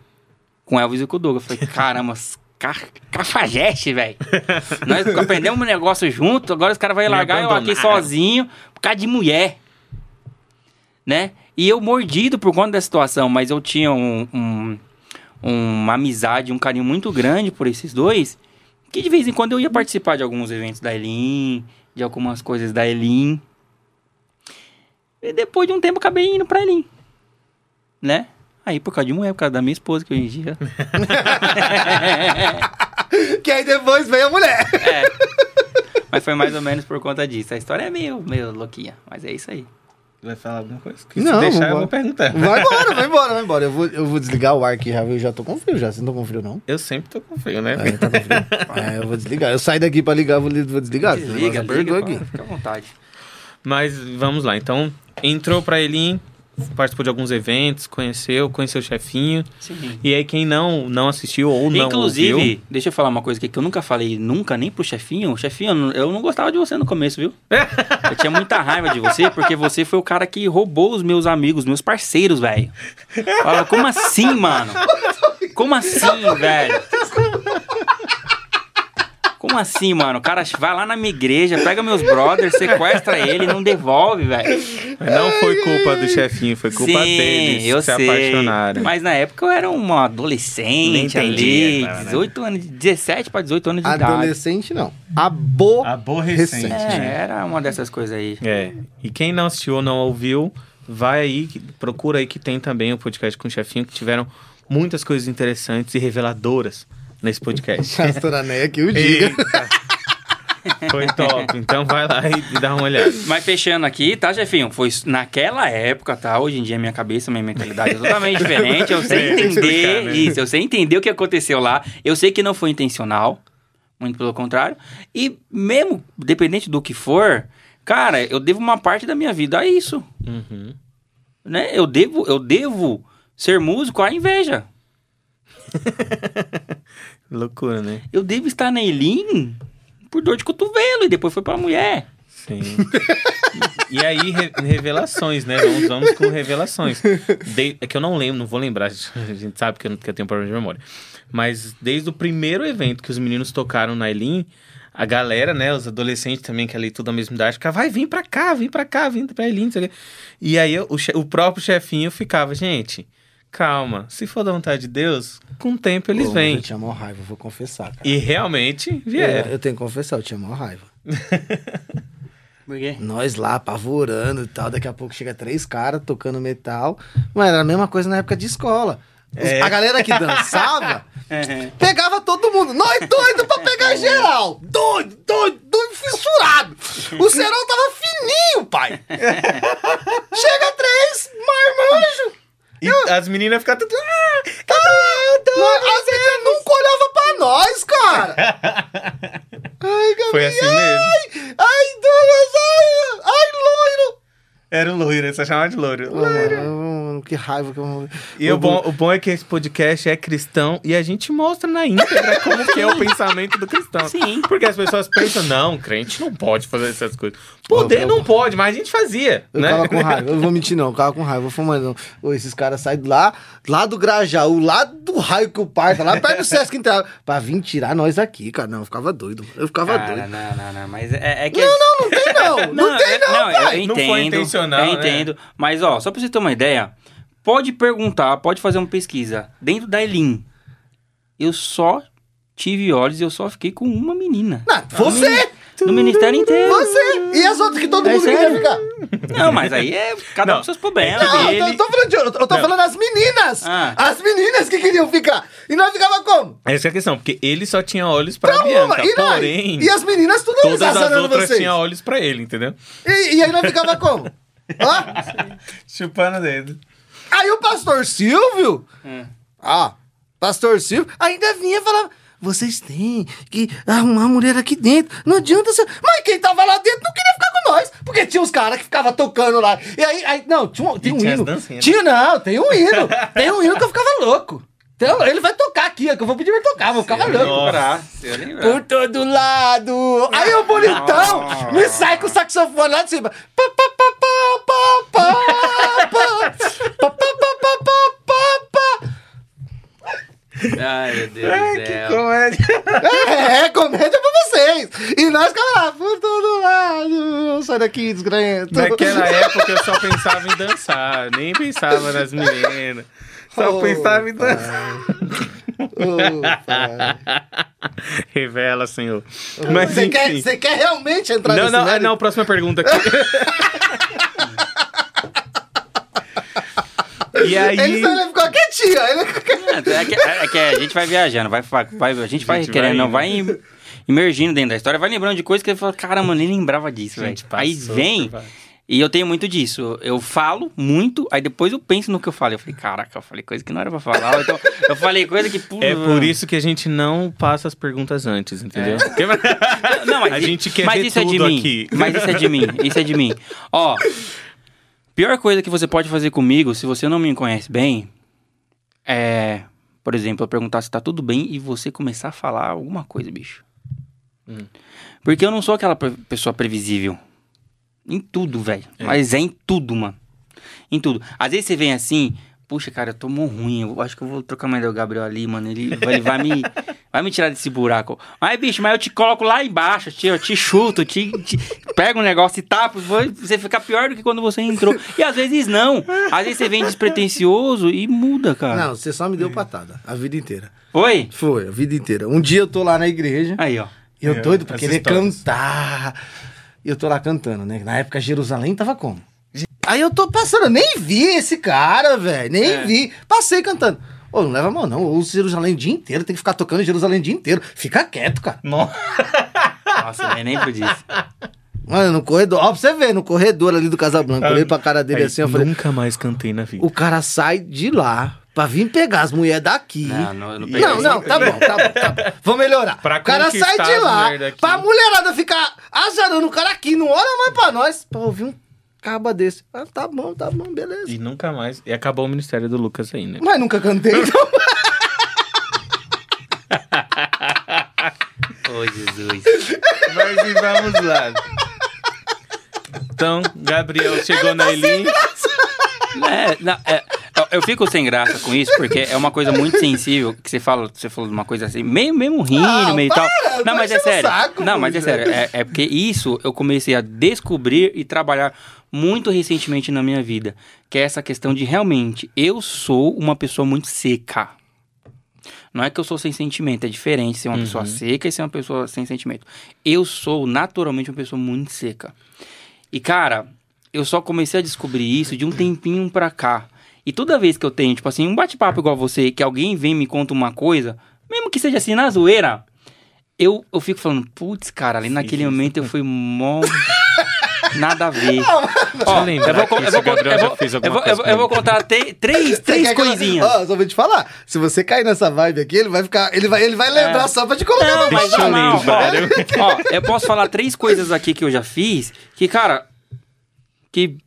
Com o Elvis e com o Douglas. Eu falei, caramba, ca cafajeste, velho. Nós aprendemos um negócio junto, agora os caras vão largar eu aqui sozinho por causa de mulher. né? E eu mordido por conta da situação, mas eu tinha um, um- uma amizade, um carinho muito grande por esses dois, que de vez em quando eu ia participar de alguns eventos da Elin, de algumas coisas da Elin. E depois de um tempo acabei indo pra Elin, né? Aí por causa de mulher, por causa da minha esposa, que hoje em dia... [LAUGHS] Que aí depois vem a mulher. É. Mas foi mais ou menos por conta disso. A história é meio, meio louquinha, mas é isso aí. Vai falar alguma coisa? Que Não, se deixar, eu vou perguntar. [LAUGHS] Vai embora, vai embora, vai embora. Eu vou, eu vou desligar o ar aqui, já, eu já tô com frio já. Vocês não estão com frio, não? Eu sempre tô com frio, né? É, tá com frio. [LAUGHS] É, eu vou desligar. Eu saio daqui pra ligar, eu vou, vou desligar. Desliga, liga, aqui. pô, fica à vontade. Mas vamos lá. Então, entrou pra Elin, participou de alguns eventos, conheceu, conheceu o chefinho. Sim. E aí, quem não, não assistiu ou não Inclusive, ouviu... deixa eu falar uma coisa aqui que eu nunca falei nunca nem pro chefinho. Chefinho, eu não- eu não gostava de você no começo, viu? [LAUGHS] Eu tinha muita raiva de você, porque você foi o cara que roubou os meus amigos, meus parceiros, velho. Fala, como assim, mano? Como assim, velho? Como assim, mano? O cara vai lá na minha igreja, pega meus brothers, sequestra ele e não devolve, velho. Não foi culpa do chefinho, foi culpa Sim, deles eu se sei. apaixonaram. Mas na época eu era uma Nem adolescente ali, cara, né? 18 anos, 17 para 18 anos de idade. Adolescente, não. Abo... Aborrecente. Recente. É, era uma dessas coisas aí. É. E quem não assistiu ou não ouviu, vai aí, procura aí que tem também o podcast com o chefinho, que tiveram muitas coisas interessantes e reveladoras nesse podcast. [LAUGHS] Pastora Neia que o diga. Foi top. Então vai lá e, dá uma olhada. Mas fechando aqui, tá, chefinho? Foi naquela época, tá? Hoje em dia minha cabeça, minha mentalidade é totalmente [LAUGHS] diferente. Eu sei É, que explicar, entender né? isso, eu sei entender o que aconteceu lá. Eu sei que não foi intencional, muito pelo contrário. E mesmo, dependente do que for, cara, eu devo uma parte da minha vida a isso. Uhum. né? Eu devo, eu devo ser músico à inveja. [LAUGHS] Loucura, né? Eu devo estar na Elin por dor de cotovelo e depois foi pra mulher. Sim. E aí, re- revelações, né? Vamos, vamos com revelações. De- é que eu não lembro, não vou lembrar, [LAUGHS] a gente sabe que eu, que eu tenho problema de memória. Mas desde o primeiro evento que os meninos tocaram na Elin, a galera, né, os adolescentes também, que ali tudo da mesma idade, ficava, vai, vem pra cá, vem pra cá, vem pra Elin. E aí eu- o, o próprio chefinho ficava, gente, calma, se for da vontade de Deus, com o tempo eles Pô, mas vêm. Eu tinha maior raiva, vou confessar, cara. E realmente É, vieram. eu tenho que confessar, eu tinha maior raiva. [LAUGHS] Por quê? Nós lá, apavorando e tal, daqui a pouco chega três caras tocando metal. Mano, era a mesma coisa na época de escola. Os- É. A galera que dançava, Uhum. [LAUGHS] pegava todo mundo. Nós doido pra pegar geral. Doido, doido, doido, fissurado. O cerol tava fininho, pai. [LAUGHS] Chega três, marmanjo. E as meninas ficavam tudo. "Ah, Nós- As meninas nunca olhavam pra nós, cara. [LAUGHS] Ai, Gabriel. Foi assim mesmo. Ai, Douglas, ai, ai, loiro. Era o loiro, ele só chamava de loiro. Mano, que raiva que eu... E o bom, o bom é que esse podcast é cristão e a gente mostra na íntegra como que é o [LAUGHS] pensamento do cristão. Sim. Porque as pessoas pensam, não, crente não pode fazer essas coisas. Poder Eu- eu- não pode, mas a gente fazia, Eu né? tava com raiva, eu não vou mentir não, eu tava com raiva. Eu falei, mano, ô, esses caras saem lá, lá do Grajaú, lá do raio que o parta, lá perto do Sesc Integral, pra vir tirar nós aqui, cara. Não, eu ficava doido, eu ficava Cara, doido. não, não, não, mas é, é que... Não, não, não tem [LAUGHS] não, não, tem não, não, eu Não entendo, foi intencional, eu né? entendo. Mas, ó, só pra você ter uma ideia, pode perguntar, pode fazer uma pesquisa. Dentro da Elin, eu só tive olhos e eu só fiquei com uma menina. Não, você, No ministério inteiro. você, e as outras que todo É mundo queria sério? ficar. Não, mas aí é cada um Não. com seus problemas. Não, ele- eu tô falando de eu tô, eu tô Não. falando das meninas, Ah. as meninas que queriam ficar. E nós ficava como? Essa é a questão, porque ele só tinha olhos pra Pra Bianca, uma, e, nós? porém, e as meninas tudo todas as assassinando outras vocês. tinham olhos pra ele, entendeu? E, e aí nós ficava como? [LAUGHS] Ó, Chupando o dedo. Aí o pastor Silvio, Hum. ah, pastor Silvio, ainda vinha e falava: vocês têm que arrumar a mulher aqui dentro. Não adianta ser. Mas quem tava lá dentro não queria ficar com nós. Porque tinha uns caras que ficavam tocando lá. E aí, aí não, tinha, um- tem um hino. dancinhas, Tinha, não, tem um hino. tem um hino que eu ficava louco. Então, ele vai tocar aqui, ó, que eu vou pedir pra ele tocar, vou ficar lembro. Por todo lado. Aí o bonitão me sai com o saxofone lá de cima. Pá, pá, pá, pá, pá, pá. Ai, meu Deus Ai, do que comédia. É, é comédia pra vocês. E nós ficamos lá, por todo lado. sai daqui, desgranhento. Naquela época eu só pensava em dançar, nem pensava nas meninas. Só Oh, pensava em dançar. Pai. Revela, senhor. Mas Você quer, enfim. você quer realmente entrar Não, nesse não, mérito? não, próxima pergunta aqui. [LAUGHS] e aí. Ele, só- ele ficou quietinho. Ele... É que, é que a gente vai viajando, vai, vai, vai- a gente vai A gente querendo, vai vai imergindo dentro da história, vai lembrando de coisas que ele fala, caramba, nem lembrava disso, velho. Aí passou, vem, e eu tenho muito disso. Eu falo muito, aí depois eu penso no que eu falei. Eu falei, caraca, eu falei coisa que não era pra falar. Então, eu falei coisa que. pô, É por isso que a gente não passa as perguntas antes, entendeu? É. [LAUGHS] Não, mas, A gente quer mas ver isso é de tudo mim. aqui. Mas isso é de mim. Isso é de mim. Ó, pior coisa que você pode fazer comigo, se você não me conhece bem, é, por exemplo, eu perguntar se tá tudo bem e você começar a falar alguma coisa, bicho. Hum. Porque eu não sou aquela pe- pessoa previsível. Em tudo, velho. Mas é em tudo, mano. Em tudo. Às vezes você vem assim, puxa, cara, eu tô mó ruim. Eu acho que eu vou trocar mais do Gabriel ali, mano. Ele, vai- ele vai me. [LAUGHS] Vai me tirar desse buraco. Mas, bicho, mas eu te coloco lá embaixo, te, eu te chuto, te, te pego um negócio e tapo, você fica pior do que quando você entrou. E às vezes não. Às vezes você vem despretensioso e muda, cara. Não, você só me deu patada a vida inteira. Oi? Foi, a vida inteira. Um dia eu tô lá na igreja, Aí, ó. e eu É, doido pra querer histórias. cantar. E eu tô lá cantando, né? Na época Jerusalém tava como? Aí eu tô passando, eu nem vi esse cara, velho. Nem É. vi. Passei cantando. Ô, não leva mal, não. Eu uso Jerusalém o dia inteiro, tem que ficar tocando Jerusalém o dia inteiro. Fica quieto, cara. [LAUGHS] Nossa. Nossa, nem lembro disso. Mano, no corredor, ó, pra você ver, no corredor ali do Casablanca, eu olhei pra cara dele Aí, assim, eu falei, Nunca mais cantei na vida. o cara sai de lá pra vir pegar as mulheres daqui. Não, não, eu não peguei Não, não, tá bom, tá bom, tá bom. Vamos melhorar. Pra o cara sai de lá, mulher daqui. pra mulherada ficar azarando o cara aqui, não olha mais pra nós, pra ouvir um caba desse. Ah, tá bom, tá bom, beleza. E nunca mais. E acabou o ministério do Lucas aí, né? Mas nunca cantei, então. [LAUGHS] Ô, Jesus. Mas e vamos lá. Então, Gabriel chegou na Elin. É, não, é, eu- fico sem graça com isso, porque é uma coisa muito sensível, que você fala, você falou de uma coisa assim, meio, mesmo rindo, Ah, meio para, tal. Não, mas é sério. saco, não, mas é sério. É, é porque isso eu comecei a descobrir e trabalhar muito recentemente na minha vida. Que é essa questão de realmente, eu sou uma pessoa muito seca. Não é que eu sou sem sentimento, é diferente ser uma pessoa seca e ser uma pessoa sem sentimento. Eu sou naturalmente uma pessoa muito seca. E cara, eu só comecei a descobrir isso de um tempinho pra cá. E toda vez que eu tenho, tipo assim, um bate-papo igual você, que alguém vem e me conta uma coisa, mesmo que seja assim na zoeira, eu, eu fico falando, putz, cara, ali naquele momento eu fui mó. [LAUGHS] Nada a ver. Ó, lembrar eu vou, eu vou, eu já vou, fez eu vou, eu coisa vou- eu vou comigo. contar te- três, três coisinhas. Ó, só vou te falar. Se você cair nessa vibe aqui, ele vai ficar. Ele vai, ele vai lembrar só pra te colocar É. Não, no mas Deixa eu não, lembrar. Ó, ó, eu posso falar três coisas aqui que eu já fiz, que, cara, que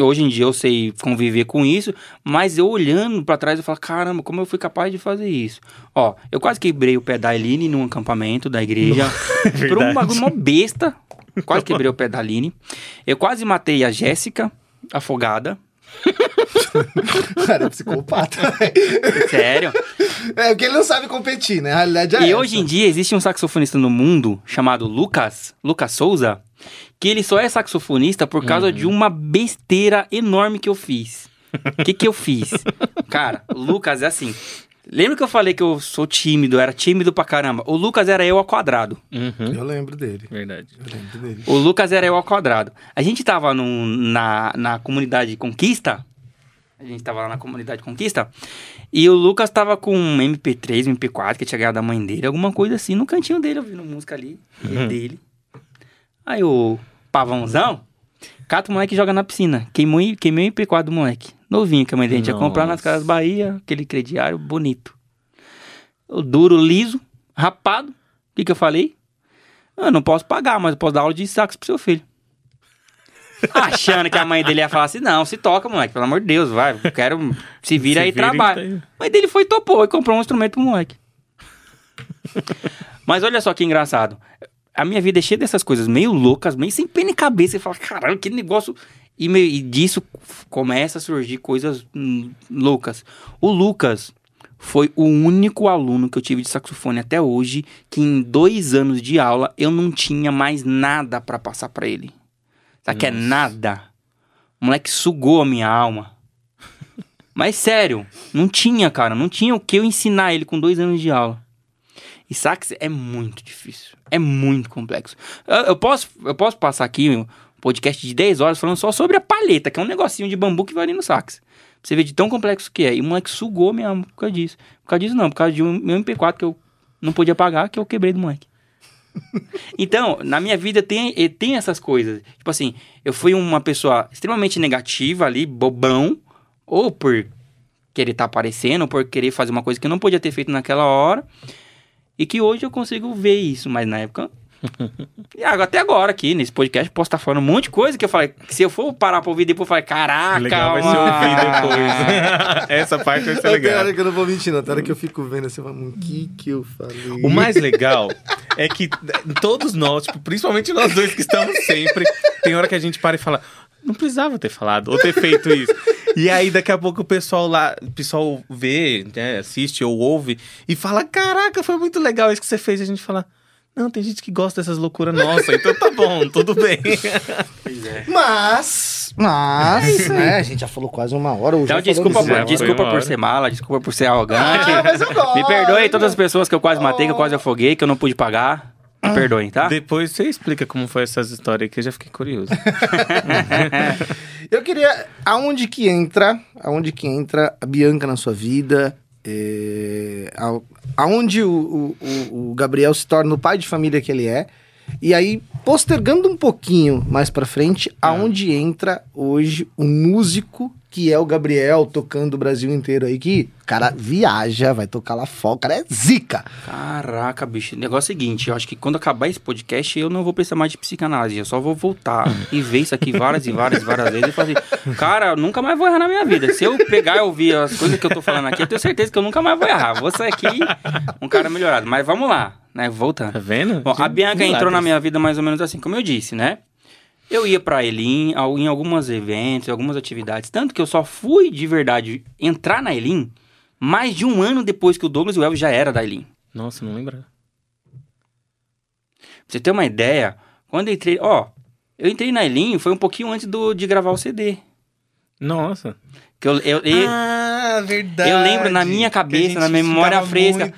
hoje em dia eu sei conviver com isso, mas eu olhando pra trás eu falo, caramba, como eu fui capaz de fazer isso? Ó, eu quase quebrei o pé da Aline num acampamento da igreja, [LAUGHS] por um bagulho mó besta, quase quebrei o pé da Aline. Eu quase matei a Jéssica, afogada, [LAUGHS] Cara, é psicopata. velho. sério. é porque ele não sabe competir, né? A realidade é E essa. hoje em dia existe um saxofonista no mundo chamado Lucas, Lucas Souza, que ele só é saxofonista por causa Uhum. de uma besteira enorme que eu fiz. O que que eu fiz? Cara, o Lucas é assim. Lembra que eu falei que eu sou tímido, eu era tímido pra caramba? O Lucas era eu ao quadrado. Uhum. Eu lembro dele. Verdade. Eu lembro dele. O Lucas era eu ao quadrado. A gente tava num- na, na comunidade Conquista. A gente tava lá na comunidade Conquista. E o Lucas tava com um MP3, um MP4 que tinha ganhado da mãe dele, alguma coisa assim, no cantinho dele, ouvindo música ali, ele dele. Aí o pavãozão, cata o moleque e joga na piscina. Queimou, queimei o MP4 do moleque. Novinho que a mãe dele tinha comprado nas Nossa. Casas Bahia, aquele crediário bonito. O duro, liso, rapado. O que que eu falei? Eu não posso pagar, mas eu posso dar aula de sax pro seu filho. [LAUGHS] Achando que a mãe dele ia falar assim, não, se toca, moleque, pelo amor de Deus, vai, eu quero, se vira Se aí e trabalha. tá mãe dele foi, topou e comprou um instrumento pro moleque. [LAUGHS] Mas olha só que engraçado. A minha vida é cheia dessas coisas meio loucas, meio sem pena e cabeça. Você fala, caralho, que negócio. E, meio- e disso começa a surgir coisas hum, loucas. O Lucas foi o único aluno que eu tive de saxofone até hoje que em dois anos de aula eu não tinha mais nada pra passar pra ele. Sabe que é nada? O moleque sugou a minha alma. [LAUGHS] Mas sério, não tinha, cara. Não tinha o que eu ensinar ele com dois anos de aula. E sax é muito difícil. É muito complexo. Eu, eu posso, eu posso passar aqui um podcast de 10 horas falando só sobre a palheta, que é um negocinho de bambu que vai ali no sax. Pra você ver de tão complexo que é. E o moleque sugou alma por causa disso. Por causa disso não, por causa de um meu MP4 que eu não podia pagar, que eu quebrei do moleque. [LAUGHS] Então, na minha vida tem, tem essas coisas. Tipo assim, eu fui uma pessoa extremamente negativa ali, bobão, ou por querer estar aparecendo, ou por querer fazer uma coisa que eu não podia ter feito naquela hora. E que hoje eu consigo ver isso, mas na época. [LAUGHS] E até agora aqui, nesse podcast, eu posso estar falando um monte de coisa que eu falei. que Se eu for parar pra ouvir depois, eu falei, caraca, Legal vai ser mano." ouvir depois. [LAUGHS] Essa parte vai ser Tem legal. hora que eu não vou mentir. Tem hora que eu fico vendo assim, mano, o que que eu falei? O mais legal é que todos nós, tipo, principalmente nós dois que estamos sempre, tem hora que a gente para e fala, não precisava ter falado ou ter feito isso. E aí daqui a pouco o pessoal lá, o pessoal vê, né, assiste ou ouve e fala, caraca, foi muito legal isso que você fez. E a gente fala, não, tem gente que gosta dessas loucuras nossas, então tá bom, [LAUGHS] tudo bem. Pois é. Mas, mas, né, a gente já falou quase uma hora. Então, desculpa, por- desculpa por ser mala, desculpa por ser arrogante. Ah, mas eu gosto. Me perdoe todas as pessoas que eu quase matei, que eu quase afoguei, que eu não pude pagar. Me perdoem, tá? Depois você explica como foi essas histórias aí, que eu já fiquei curioso. [LAUGHS] Eu queria. Aonde que entra? Aonde que entra a Bianca na sua vida? É, a- aonde o, o- o- o Gabriel se torna o pai de família que ele é? E aí, postergando um pouquinho mais pra frente, aonde entra hoje o músico que é o Gabriel tocando o Brasil inteiro aí, que o cara viaja, vai tocar lá fora, o cara é zica. Caraca, bicho. O negócio é o seguinte, eu acho que quando acabar esse podcast, eu não vou precisar mais de psicanálise. Eu só vou voltar e ver isso aqui várias e várias e várias vezes e falar assim, cara, eu nunca mais vou errar na minha vida. Se eu pegar e ouvir as coisas que eu tô falando aqui, eu tenho certeza que eu nunca mais vou errar. Vou sair aqui um cara melhorado. Mas vamos lá, né? Voltando. Tá vendo? Bom, a Bianca entrou na minha vida mais ou menos assim, como eu disse, né? Eu ia pra Elim em alguns eventos, em algumas atividades. Tanto que eu só fui de verdade entrar na Elim mais de um ano depois que o Douglas e o Elvis já era da Elim. Nossa, não lembra. Pra você ter uma ideia, quando eu entrei. Ó, eu entrei na Elim foi um pouquinho antes do, de gravar o CD. Nossa. Que eu, eu, eu- ah, verdade. eu lembro na minha cabeça, na minha memória fresca,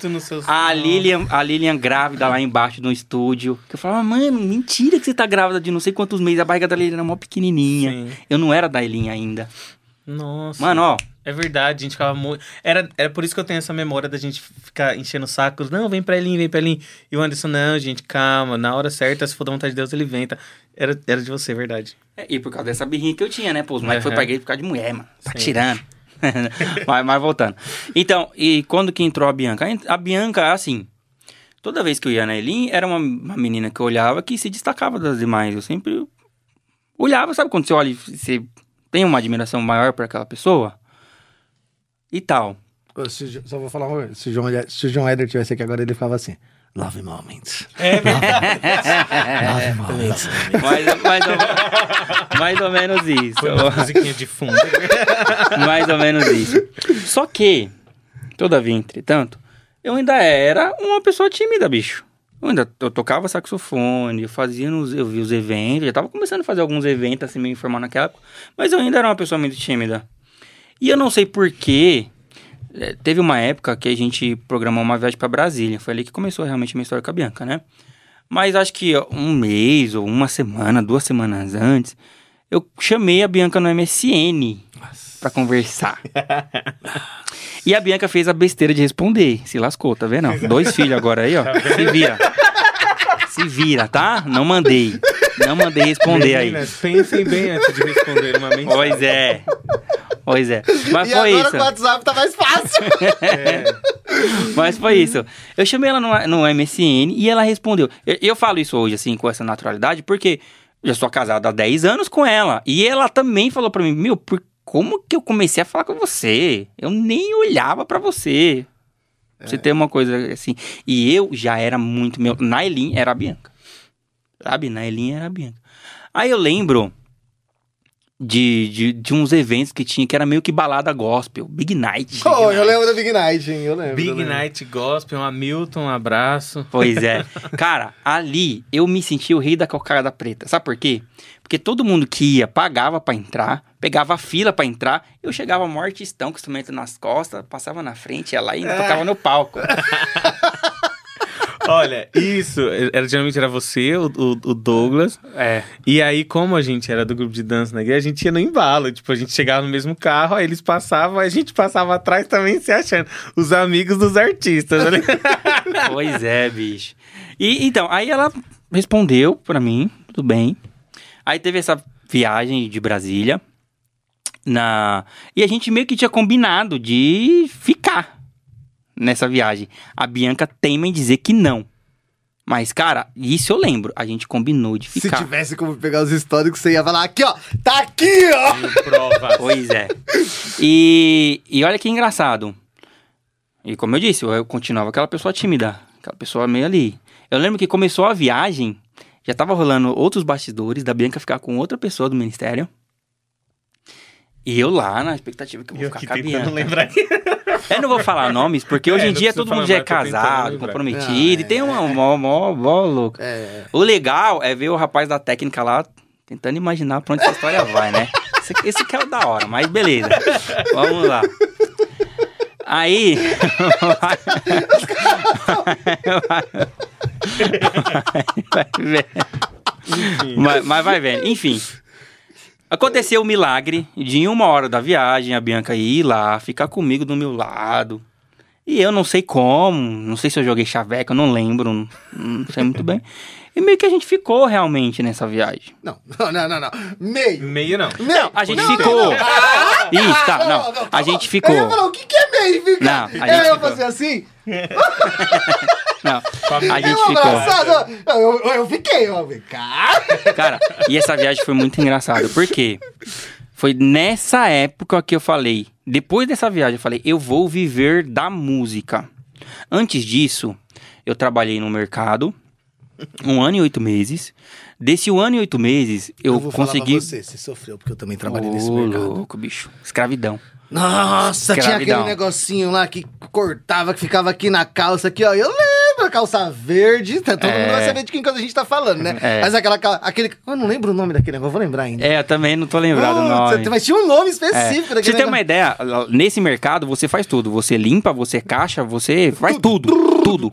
a Lilian, a Lilian grávida lá embaixo no estúdio. Que eu falava, mano, mentira que você tá grávida de não sei quantos meses. A barriga da Lilian era mó pequenininha. Sim. Eu não era da Elim ainda. Nossa. Mano, ó, É verdade, a gente ficava muito. Era, era por isso que eu tenho essa memória da gente ficar enchendo sacos. Não, vem pra Elin, vem pra Elin. E o Anderson, não, gente, calma. Na hora certa, se for da vontade de Deus, ele vem. Tá? Era, era de você, verdade. É, E por causa dessa birrinha que eu tinha, né? Pô, os moleques Aham. foi pra igreja por causa de mulher, mano. Tá Sim. tirando. [LAUGHS] mas, mas voltando. Então, e quando que entrou a Bianca? A Bianca, assim, toda vez que eu ia na Elin, era uma, uma menina que eu olhava que se destacava das demais. Eu sempre olhava, sabe quando você olha e você tem uma admiração maior por aquela pessoa? E tal. Se só vou falar uma coisa. Se o João, se o João Eder tivesse aqui agora, ele ficava assim. Love moments. É Love moments. Mais, mais, ou, mais ou menos isso. Foi uma musiquinha de fundo. [LAUGHS] Mais ou menos isso. Só que, todavia, entretanto, eu ainda era uma pessoa tímida, bicho. Eu ainda eu tocava saxofone, eu fazia nos, eu vi os eventos, já tava começando a fazer alguns eventos assim meio informal naquela época, mas eu ainda era uma pessoa muito tímida. E eu não sei porquê, teve uma época que a gente programou uma viagem pra Brasília, foi ali que começou realmente a minha história com a Bianca, né? Mas acho que um mês ou uma semana, duas semanas antes, eu chamei a Bianca no MSN pra conversar. e a Bianca fez a besteira de responder. Se lascou, tá vendo? Dois filhos agora aí, ó. Se vira. Se vira, tá? Não mandei. Não mandei responder aí. Meninas, pensem bem antes de responder uma mensagem. Pois é. Pois é. Mas e foi agora isso. o WhatsApp tá mais fácil. É. Mas foi isso. Eu chamei ela no, no MSN e ela respondeu. Eu, eu falo isso hoje, assim, com essa naturalidade, porque eu já sou casado há 10 anos com ela. E ela também falou pra mim, meu, por, como que eu comecei a falar com você? Eu nem olhava pra você. Pra Você ter uma coisa assim. E eu já era muito meu. Na Elin era a Bianca. Sabe? Na Elin era a Bianca. Aí eu lembro de, de, de uns eventos que tinha, que era meio que balada gospel, Big Night. Oh, eu lembro da Big Night, hein? Eu lembro. eu Big lembro. Night Gospel, um Hamilton, um abraço. Pois é. [LAUGHS] Cara, ali eu me senti o rei da cocada preta. Sabe por quê? Porque todo mundo que ia pagava pra entrar, pegava a fila pra entrar. Eu chegava mortistão com o instrumento nas costas, passava na frente, ia lá e tocava no palco. [LAUGHS] Olha, isso, era, geralmente era você, o, o- Douglas. É. E aí, como a gente era do grupo de dança na igreja, a gente ia no embalo. Tipo, a gente chegava no mesmo carro, aí eles passavam, a gente passava atrás também se achando. Os amigos dos artistas, né? [LAUGHS] Pois é, bicho. E então, aí ela respondeu pra mim, tudo bem. Aí teve essa viagem de Brasília. Na... E a gente meio que tinha combinado de ficar nessa viagem. A Bianca teima em dizer que não. Mas, cara, isso eu lembro. A gente combinou de Se ficar. tivesse como pegar os históricos, você ia falar aqui, ó. Tá aqui, ó. Prova. Pois é. E, e olha que engraçado. E como eu disse, eu continuava aquela pessoa tímida. Aquela pessoa meio ali. Eu lembro que começou a viagem, já tava rolando outros bastidores da Bianca ficar com outra pessoa do ministério. E eu lá, na expectativa que eu vou Eu ficar com a tentando Bianca. lembrar. Eu não vou falar nomes, porque É, hoje em não dia todo mundo já é casado, comprometido, Ah, e tem uma mó, mó, mó louco. É. O legal é ver o rapaz da técnica lá tentando imaginar pra onde essa história vai, né? Esse, esse que é o da hora, mas beleza. Vamos lá. Aí. [LAUGHS] vai vendo. Mas, mas vai vendo. Enfim. Aconteceu o milagre de em uma hora da viagem a Bianca ir lá, ficar comigo do meu lado. E eu não sei como, não sei se eu joguei chaveca, eu não lembro, não, não sei muito bem. E meio que a gente ficou realmente nessa viagem. Não, não, não, não, não. Meio. Meio não. Não, a gente não, ficou. [LAUGHS] não, não. Isso, tá, não. A gente ficou. Eu ia falar, o que, que é meio ficar? Não, a eu gente ia ficou. fazer assim. [LAUGHS] Não, a gente eu ficou. abraçado. Eu, eu, eu fiquei, ó. Cara. Cara, e essa viagem foi muito engraçada. Por quê? Foi nessa época que eu falei. Depois dessa viagem, eu falei, eu vou viver da música. Antes disso, eu trabalhei no mercado. Um ano e oito meses. Desse um ano e oito meses, eu, vou consegui. falar pra você, você sofreu, porque eu também trabalhei nesse Ô, mercado. louco, bicho. Escravidão. Nossa, tinha Escravidão. aquele negocinho lá que cortava, que ficava aqui na calça, aqui, ó. Eu lembro, a calça verde. tá- Todo É. mundo vai saber de quem coisa a gente tá falando, né? É. Mas aquela, aquele. Eu não lembro o nome daquele negócio, vou lembrar ainda. É, eu também não tô lembrado o Putz, nome. Mas tinha um nome É. específico Pra daquele você ter uma ideia, nesse mercado você faz tudo. Você limpa, você caixa, você faz tudo. Tudo.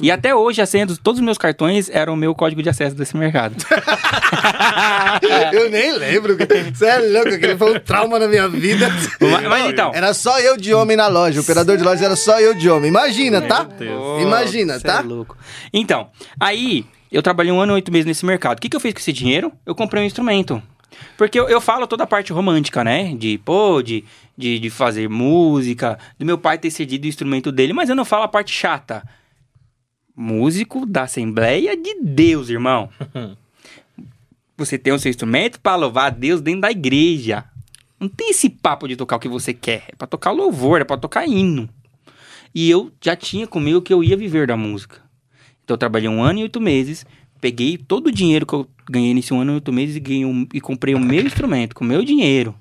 E até hoje, a senha dos todos os meus cartões eram o meu código de acesso desse mercado. [LAUGHS] [LAUGHS] Eu nem lembro. Você é louco, aquele foi um trauma na minha vida. mas, mas então. Era só eu de homem na loja. O operador de loja era só eu de homem. Imagina, tá? Ô, Imagina, cê tá? é louco. Então, aí eu trabalhei um ano e oito meses nesse mercado. O que, que eu fiz com esse dinheiro? Eu comprei um instrumento. Porque eu, eu falo toda a parte romântica, né? De, pô, de, de, de fazer música, do meu pai ter cedido o instrumento dele, mas eu não falo a parte chata. Músico da Assembleia de Deus, irmão. [LAUGHS] você tem o seu instrumento para louvar a Deus dentro da igreja. Não tem esse papo de tocar o que você quer. É pra tocar louvor, é pra tocar hino. E eu já tinha comigo que eu ia viver da música. Então eu trabalhei um ano e oito meses, peguei todo o dinheiro que eu ganhei nesse um ano e oito meses e, ganhei um- e comprei o meu instrumento com o meu dinheiro.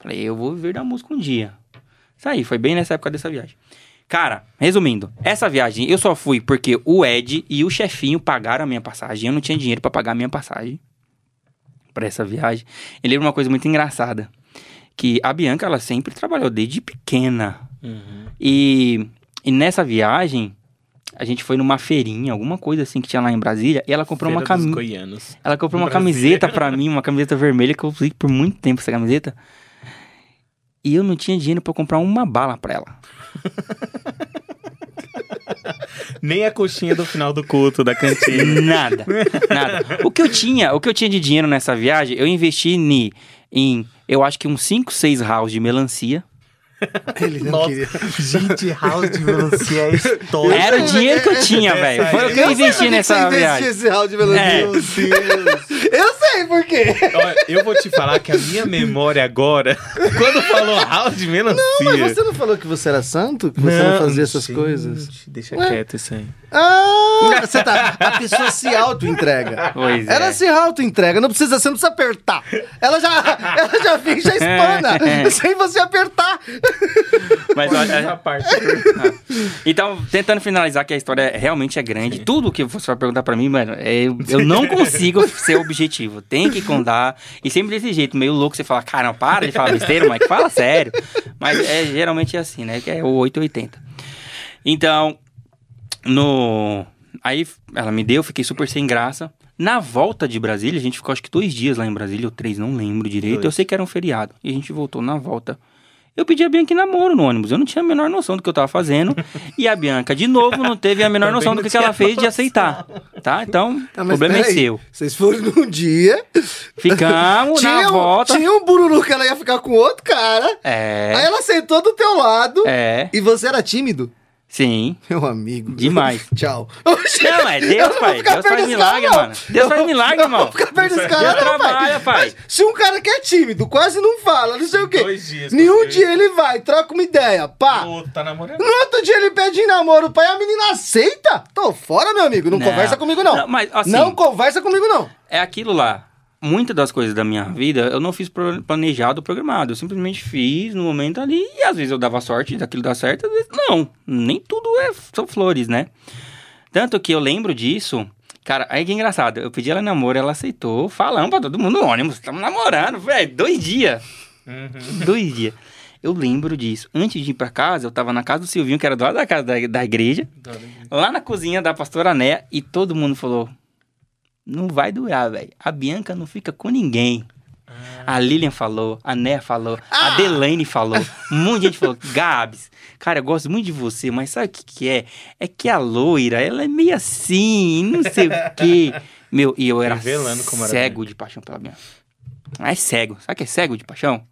Falei, eu vou viver da música um dia. Isso aí, foi bem nessa época dessa viagem. Cara, resumindo, essa viagem eu só fui porque o Ed e o chefinho pagaram a minha passagem. Eu não tinha dinheiro pra pagar a minha passagem pra essa viagem. E lembro uma coisa muito engraçada. Que a Bianca, ela sempre trabalhou desde pequena. E, e nessa viagem, a gente foi numa feirinha, alguma coisa assim que tinha lá em Brasília, e ela comprou uma Feira camisa. Goianos. Ela comprou uma Brasília. camiseta pra mim, uma camiseta vermelha que eu usei por muito tempo essa camiseta. E eu não tinha dinheiro pra comprar uma bala pra ela. [LAUGHS] Nem a coxinha do final do culto da cantina. [LAUGHS] Nada, nada. O que eu tinha, o que eu tinha de dinheiro nessa viagem, eu investi ni- em, eu acho que uns 5, 6 house de melancia. Ele não Nossa. queria. Gente, house de melancia é história. Era o dinheiro que eu tinha, velho. Foi o que eu investi nessa Você investiu viagem. esse round de melancia. É. Meu Deus. [LAUGHS] Eu sei por quê. Olha, eu vou te falar que a minha memória agora, [LAUGHS] quando falou house de melancia... Mas você não falou que você era santo? Que você não, fazia essas gente, coisas? Deixa Ué? quieto isso aí. Ah! Você tá, a pessoa se auto-entrega. Pois Ela é. se auto-entrega, não precisa, você não precisa apertar. Ela já, ela já vem, já espana, [LAUGHS] sem você apertar. Mas olha, Essa parte. Então, tentando finalizar, que a história realmente é grande. Tudo que você vai perguntar pra mim, mano, é, eu, eu não consigo ser objetivo. Tem que contar. E sempre desse jeito, meio louco, você fala, cara, não, para de falar besteira, mas fala sério. Mas é geralmente é assim, né? Que é o 880. Então, no. Aí ela me deu, eu fiquei super sem graça. Na volta de Brasília, a gente ficou acho que dois dias lá em Brasília, ou três, não lembro direito. Dois. Eu sei que era um feriado. E a gente voltou na volta. Eu pedi a Bianca namoro no ônibus. Eu não tinha a menor noção do que eu tava fazendo. [LAUGHS] e a Bianca, de novo, não teve a menor noção do que, que ela fez de aceitar. Tá? Então, Tá, o problema é seu. Vocês foram num dia. Ficamos [LAUGHS] na Tinha, um- volta. tinha um bururu que ela ia ficar com outro cara. Aí É. ela sentou do teu lado. É. E você era tímido? Sim. Meu amigo. Demais. [LAUGHS] Tchau. Não, é Eu Deus, pai. Deus faz milagre, cara, mano. Deus faz milagre, irmão. Não ficar perto desse Deus cara, não, trabalha, pai. Mas Se um cara que é tímido, quase não fala, não sei o quê. Dois dias, Nenhum dia ele vai, troca uma ideia, pá. O outro tá namorando. No outro dia ele pede em namoro, pai, a menina aceita? Tô fora, meu amigo. Não, Não. conversa comigo, não. Não, mas, assim- Não conversa comigo, não. É aquilo lá. Muitas das coisas da minha vida eu não fiz planejado, programado. Eu simplesmente fiz no momento ali e às vezes eu dava sorte daquilo dar certo, às vezes não. Nem tudo é, são flores, né? Tanto que eu lembro disso. Cara, aí que engraçado. Eu pedi ela em namoro, ela aceitou. Falando pra todo mundo no ônibus. Estamos namorando, velho. Dois dias. Uhum. Dois dias. Eu lembro disso. Antes de ir pra casa, eu tava na casa do Silvinho, que era do lado da casa da, da igreja. Lá na cozinha da pastora Né. E todo mundo falou: Não vai durar, velho. A Bianca não fica com ninguém. A Lilian falou, a Né falou, a Delaine falou, um monte de gente falou, [LAUGHS] Gabs, cara, eu gosto muito de você, mas sabe o que, que é? É que a loira, ela é meio assim, não sei o quê. Meu, e eu era cego de paixão pela Bianca. É cego, sabe que é cego de paixão?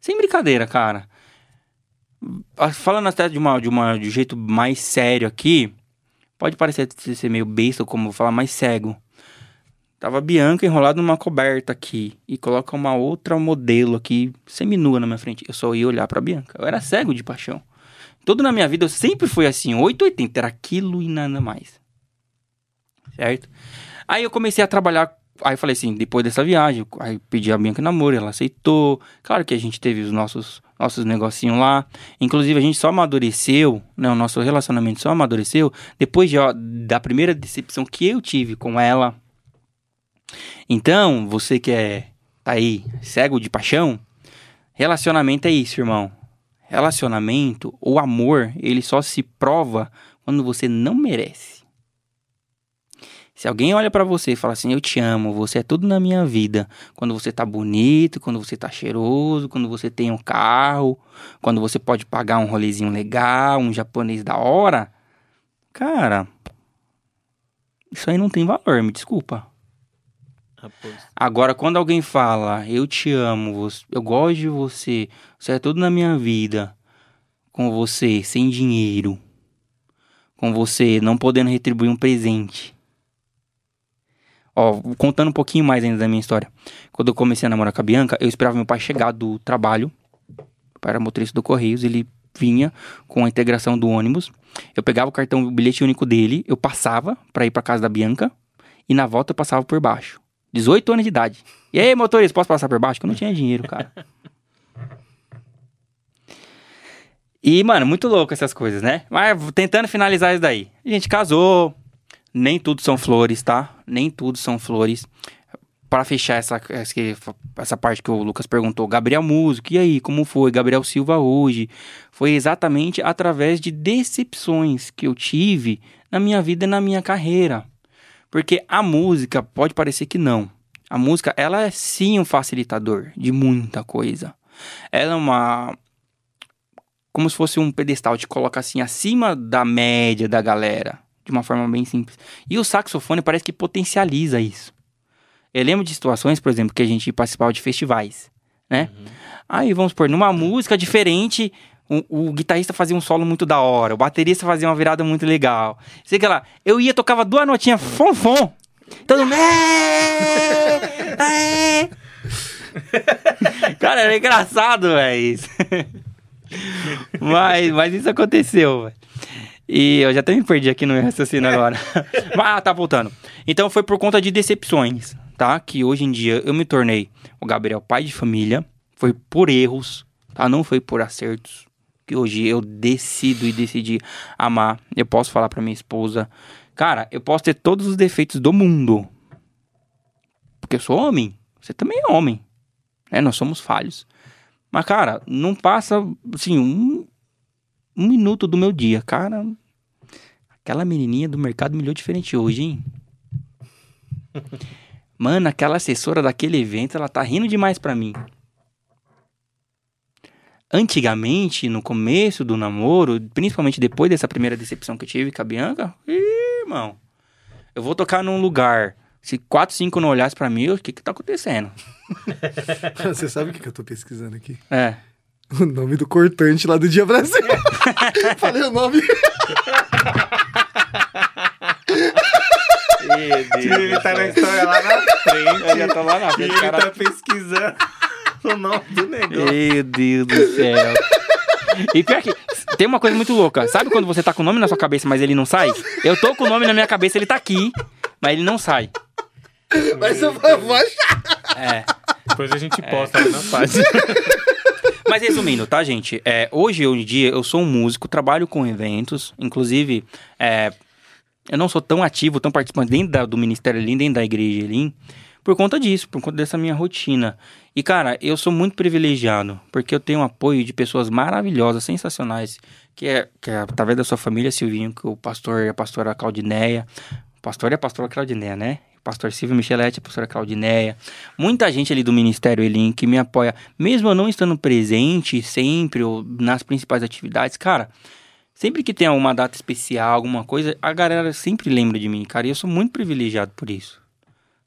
Sem brincadeira, cara. Ah, Falando até de, uma, de, uma, de um jeito mais sério aqui, pode parecer ser meio besta como falar, mais cego. Tava Bianca enrolada numa coberta aqui e coloca uma outra modelo aqui, seminua na minha frente. Eu só ia olhar pra Bianca. Eu era cego de paixão. Tudo na minha vida eu sempre fui assim, 880, era aquilo e nada mais. Certo? Aí eu comecei a trabalhar, aí eu falei assim, depois dessa viagem, aí pedi a Bianca namoro, ela aceitou. Claro que a gente teve os nossos nossos negocinhos lá. Inclusive a gente só amadureceu, né, o nosso relacionamento só amadureceu depois de, ó, da primeira decepção que eu tive com ela. Então, você que é tá aí cego de paixão, relacionamento é isso, irmão. Relacionamento, o amor, ele só se prova quando você não merece. Se alguém olha pra você e fala assim, eu te amo, você é tudo na minha vida. Quando você tá bonito, quando você tá cheiroso, quando você tem um carro, quando você pode pagar um rolezinho legal, um japonês da hora. Cara, isso aí não tem valor, me desculpa. Agora, quando alguém fala, eu te amo, eu gosto de você, você é tudo na minha vida, com você, sem dinheiro, com você não podendo retribuir um presente. Ó, contando um pouquinho mais ainda da minha história. Quando eu comecei a namorar com a Bianca, eu esperava meu pai chegar do trabalho. Era motorista do Correios, ele vinha com a integração do ônibus. Eu pegava o cartão, o bilhete único dele, eu passava pra ir pra casa da Bianca e na volta eu passava por baixo. 18 anos de idade. E aí, motorista, posso passar por baixo? Que eu não tinha dinheiro, cara. E, mano, muito louco essas coisas, né? Mas tentando finalizar isso daí. A gente casou. Nem tudo são flores, tá? Nem tudo são flores. Pra fechar essa, essa, essa parte que o Lucas perguntou, Gabriel Músico, e aí, como foi? Gabriel Silva hoje? Foi exatamente através de decepções que eu tive na minha vida e na minha carreira. Porque a música pode parecer que não. A música, ela é sim um facilitador de muita coisa. Ela é uma. Como se fosse um pedestal, te coloca assim acima da média da galera. De uma forma bem simples. E o saxofone parece que potencializa isso. Eu lembro de situações, por exemplo, que a gente participava de festivais, né? Aí, vamos supor, numa música diferente, o, guitarrista fazia um solo muito da hora, o baterista fazia uma virada muito legal. Sei que lá, eu ia, tocava duas notinhas, fom, fom. Todo mundo... [LAUGHS] Cara, era engraçado, velho, [LAUGHS] mas, mas isso aconteceu, velho. E eu já até me perdi aqui no meu raciocínio agora. [LAUGHS] Mas ah, tá voltando. Então foi por conta de decepções, tá? Que hoje em dia eu me tornei o Gabriel pai de família. Foi por erros, tá? Não foi por acertos. Que hoje eu decido e decidi amar. Eu posso falar pra minha esposa. Cara, eu posso ter todos os defeitos do mundo. Porque eu sou homem. Você também é homem. Né? Nós somos falhos. Mas, cara, não passa, assim, um, um minuto do meu dia. Cara, aquela menininha do mercado melhor diferente hoje, hein? [LAUGHS] Mano, aquela assessora daquele evento, ela tá rindo demais pra mim. Antigamente, no começo do namoro, principalmente depois dessa primeira decepção que eu tive com a Bianca, ih, irmão, eu vou tocar num lugar. Se quatro, cinco não olhassem pra mim, o que que tá acontecendo? [LAUGHS] Você sabe o que que eu tô pesquisando aqui? É. O nome do cortante lá do Dia Brasil. [LAUGHS] Falei o nome. Ele tá na história lá na frente. Eu já tô lá na E frente, ele cara. tá pesquisando o nome do negócio. Meu Deus do céu. E pior que tem uma coisa muito louca. Sabe quando você tá com o nome na sua cabeça, mas ele não sai? Eu tô com o nome na minha cabeça, ele tá aqui, mas ele não sai. Mas eu vou achar. É. Depois a gente posta aí na página. Mas resumindo, tá, gente? É, hoje, hoje em dia, eu sou um músico, trabalho com eventos. Inclusive, é, eu não sou tão ativo, tão participante dentro da- do Ministério Elim, dentro da Igreja Elim, por conta disso, por conta dessa minha rotina. E, cara, eu sou muito privilegiado, porque eu tenho apoio de pessoas maravilhosas, sensacionais, que é, que é através da sua família, Silvinho, que o pastor e a pastora Claudineia, o pastor e a pastora Claudineia, né? Pastor Silvio Michelete, a pastora Claudineia, muita gente ali do Ministério Elim que me apoia, mesmo eu não estando presente sempre ou nas principais atividades, cara, sempre que tem alguma data especial, alguma coisa, a galera sempre lembra de mim, cara, e eu sou muito privilegiado por isso.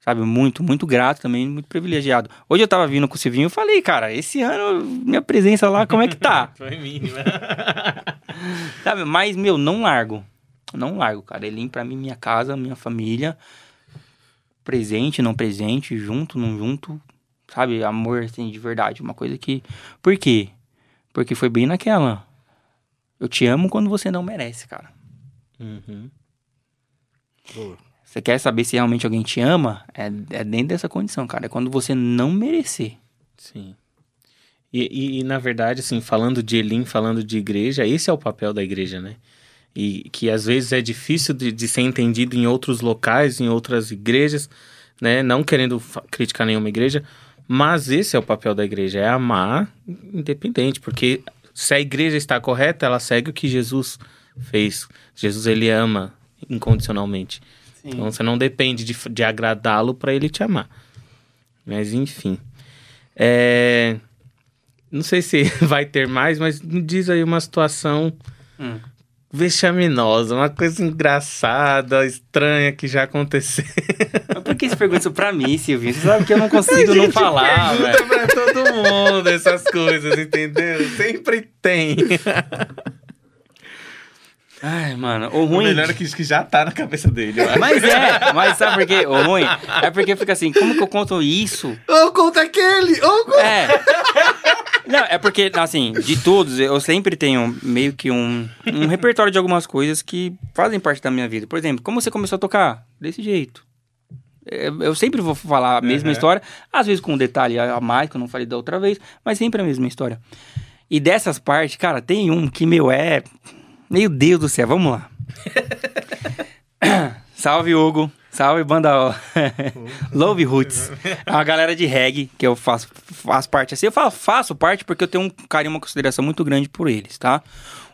Sabe, muito, muito grato também, muito privilegiado. Hoje eu tava vindo com o Silvinho e falei, cara, esse ano minha presença lá, como é que tá? [LAUGHS] Foi mínima. [LAUGHS] Sabe, mas, meu, não largo. Não largo, cara. Ele pra mim, minha casa, minha família. Presente, não presente, junto, não junto. Sabe, amor, assim, de verdade. Uma coisa que. Por quê? Porque foi bem naquela. Eu te amo quando você não merece, cara. Uhum. Você quer saber se realmente alguém te ama? É, é dentro dessa condição, cara. É quando você não merecer. Sim. E, e, e, na verdade, assim, falando de Elim, falando de igreja, esse é o papel da igreja, né? E que às vezes é difícil de, de ser entendido em outros locais, em outras igrejas, né? Não querendo criticar nenhuma igreja, mas esse é o papel da igreja, é amar independente, porque se a igreja está correta, ela segue o que Jesus fez. Jesus, ele ama incondicionalmente. Então você não depende de, de agradá-lo para ele te amar. Mas enfim. É, Não sei se [LAUGHS] vai ter mais, mas me diz aí uma situação Hum. vexaminosa, uma coisa engraçada, estranha que já aconteceu. Mas por que você [LAUGHS] pergunta isso pra mim, Silvinho? Você sabe que eu não consigo não falar, velho. Pergunta pra todo mundo essas coisas, entendeu? Sempre tem. [LAUGHS] Ai, mano, o O ruim. melhor é que, que já tá na cabeça dele, eu acho. Mas é, mas sabe por quê? O ruim é porque fica assim, como que eu conto isso? Ou conta aquele! Ou conta... É. Não, é porque, assim, de todos, eu sempre tenho meio que um, um repertório de algumas coisas que fazem parte da minha vida. Por exemplo, como você começou a tocar? Desse jeito. Eu sempre vou falar a mesma Uhum. história, às vezes com um detalhe a mais que eu não falei da outra vez, mas sempre a mesma história. E dessas partes, cara, tem um que, meu, é. Meu Deus do céu, vamos lá. [LAUGHS] Salve, Hugo. Salve, banda [LAUGHS] Love Roots. É uma galera de reggae que eu faço, faço parte assim. Eu falo, faço parte porque eu tenho um carinho, uma consideração muito grande por eles, tá?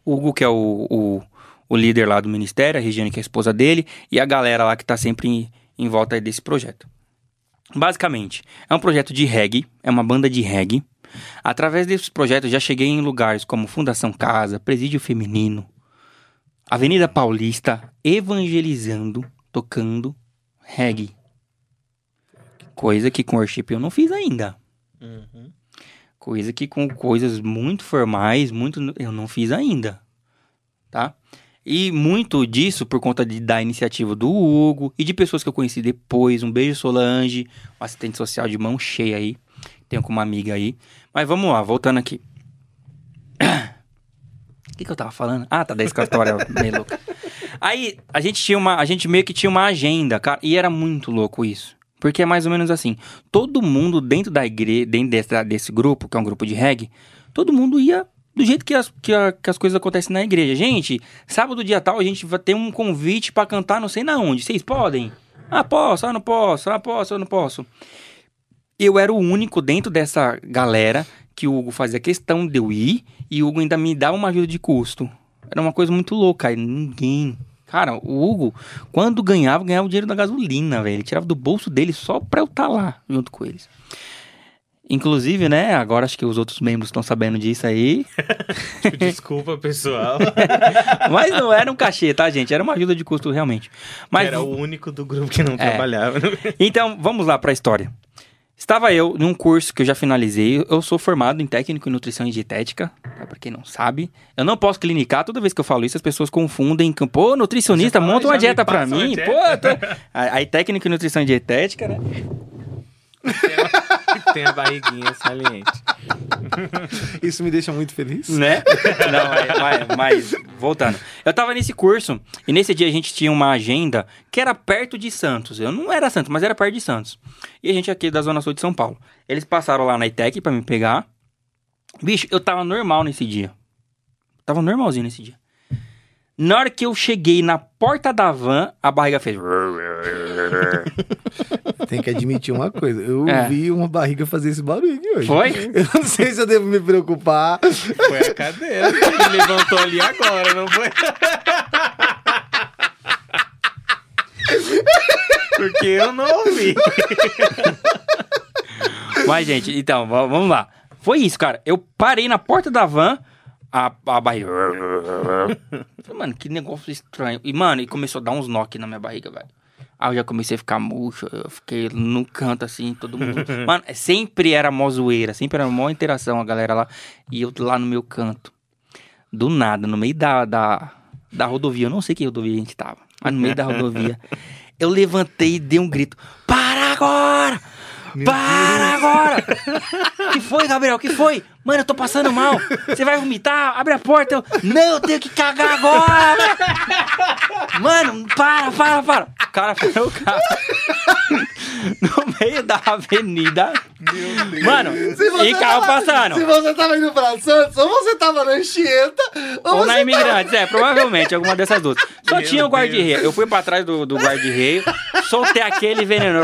O Hugo, que é o, o, o líder lá do ministério, a Regiane, que é a esposa dele, e a galera lá que tá sempre em, em volta desse projeto. Basicamente, é um projeto de reggae, é uma banda de reggae. Através desses projetos, já cheguei em lugares como Fundação Casa, Presídio Feminino, Avenida Paulista, evangelizando, tocando reggae. Coisa que com worship eu não fiz ainda. Coisa que com coisas muito formais, muito eu não fiz ainda. Tá? E muito disso por conta de, da iniciativa do Hugo e de pessoas que eu conheci depois. Um beijo, Solange, um assistente social de mão cheia aí. Tenho com uma amiga aí. Mas vamos lá, voltando aqui. O que, que eu tava falando? Ah, tá, da escritória meio louca. Aí, a gente tinha uma. A gente meio que tinha uma agenda, cara. E era muito louco isso. Porque é mais ou menos assim. Todo mundo dentro da igreja, dentro desse, desse grupo, que é um grupo de reggae, todo mundo ia do jeito que as, que, a- que as coisas acontecem na igreja. Gente, sábado dia tal, a gente vai ter um convite pra cantar não sei na onde. Vocês podem? Ah, posso, ah, não posso, ah, posso, eu não posso. Eu era o único dentro dessa galera que o Hugo fazia questão de eu ir e o Hugo ainda me dava uma ajuda de custo. Era uma coisa muito louca. E ninguém. Cara, o Hugo, quando ganhava, ganhava o dinheiro da gasolina, velho. Ele tirava do bolso dele só pra eu estar lá junto com eles. Inclusive, né? Agora acho que os outros membros estão sabendo disso aí. [LAUGHS] Desculpa, pessoal. [LAUGHS] Mas não era um cachê, tá, gente? Era uma ajuda de custo realmente. Mas Era o único do grupo que não É. trabalhava. Então, vamos lá para a história. Estava eu num curso que eu já finalizei. Eu sou formado em técnico em nutrição e dietética, tá? para quem não sabe. Eu não posso clinicar. Toda vez que eu falo isso, as pessoas confundem. com, Pô, nutricionista, fala, monta uma dieta uma mim. dieta. Pô, tô... aí técnico em nutrição e dietética, né? [LAUGHS] Tem a barriguinha saliente. [LAUGHS] Isso me deixa muito feliz. Né? [LAUGHS] Não, mas, mas- mas, voltando. Eu tava nesse curso e nesse dia a gente tinha uma agenda que era perto de Santos. Eu não era Santos, mas era perto de Santos. E a gente aqui da Zona Sul de São Paulo. Eles passaram lá na ITEC pra me pegar. Bicho, eu tava normal nesse dia. Tava normalzinho nesse dia. Na hora que eu cheguei na porta da van, a barriga fez. [LAUGHS] Tem que admitir uma coisa. Eu É. vi uma barriga fazer esse barulho hoje. Foi? [LAUGHS] Eu não sei se eu devo me preocupar. Foi a cadeira que levantou ali agora, não foi? [LAUGHS] Porque eu não ouvi. Mas, gente, então, va- vamos lá. Foi isso, cara. Eu parei na porta da van, a, a barriga. [LAUGHS] Falei, mano, que negócio estranho. E, mano, e começou a dar uns knock na minha barriga, velho. Aí eu já comecei a ficar murcho, eu fiquei no canto assim, todo mundo. [LAUGHS] Mano, sempre era mó zoeira, sempre era mó interação a galera lá. E eu lá no meu canto. Do nada, no meio da, da, da rodovia, eu não sei que rodovia a gente tava, mas no meio da [LAUGHS] rodovia, eu levantei e dei um grito: Para agora! Para agora! que foi, Gabriel? que foi? Mano, eu tô passando mal. Você vai vomitar? Abre a porta. Eu, não, eu tenho que cagar agora! Mano, para, para, para. O cara parou o carro. no meio da avenida. Mano, e carro tava, passando. Se você tava indo pra Santos, ou você tava na Anchieta, ou, Ou na Imigrantes, é, provavelmente, alguma dessas duas. Só Meu tinha o guarda-reio. Eu fui pra trás do, do guarda-reio, soltei aquele veneno,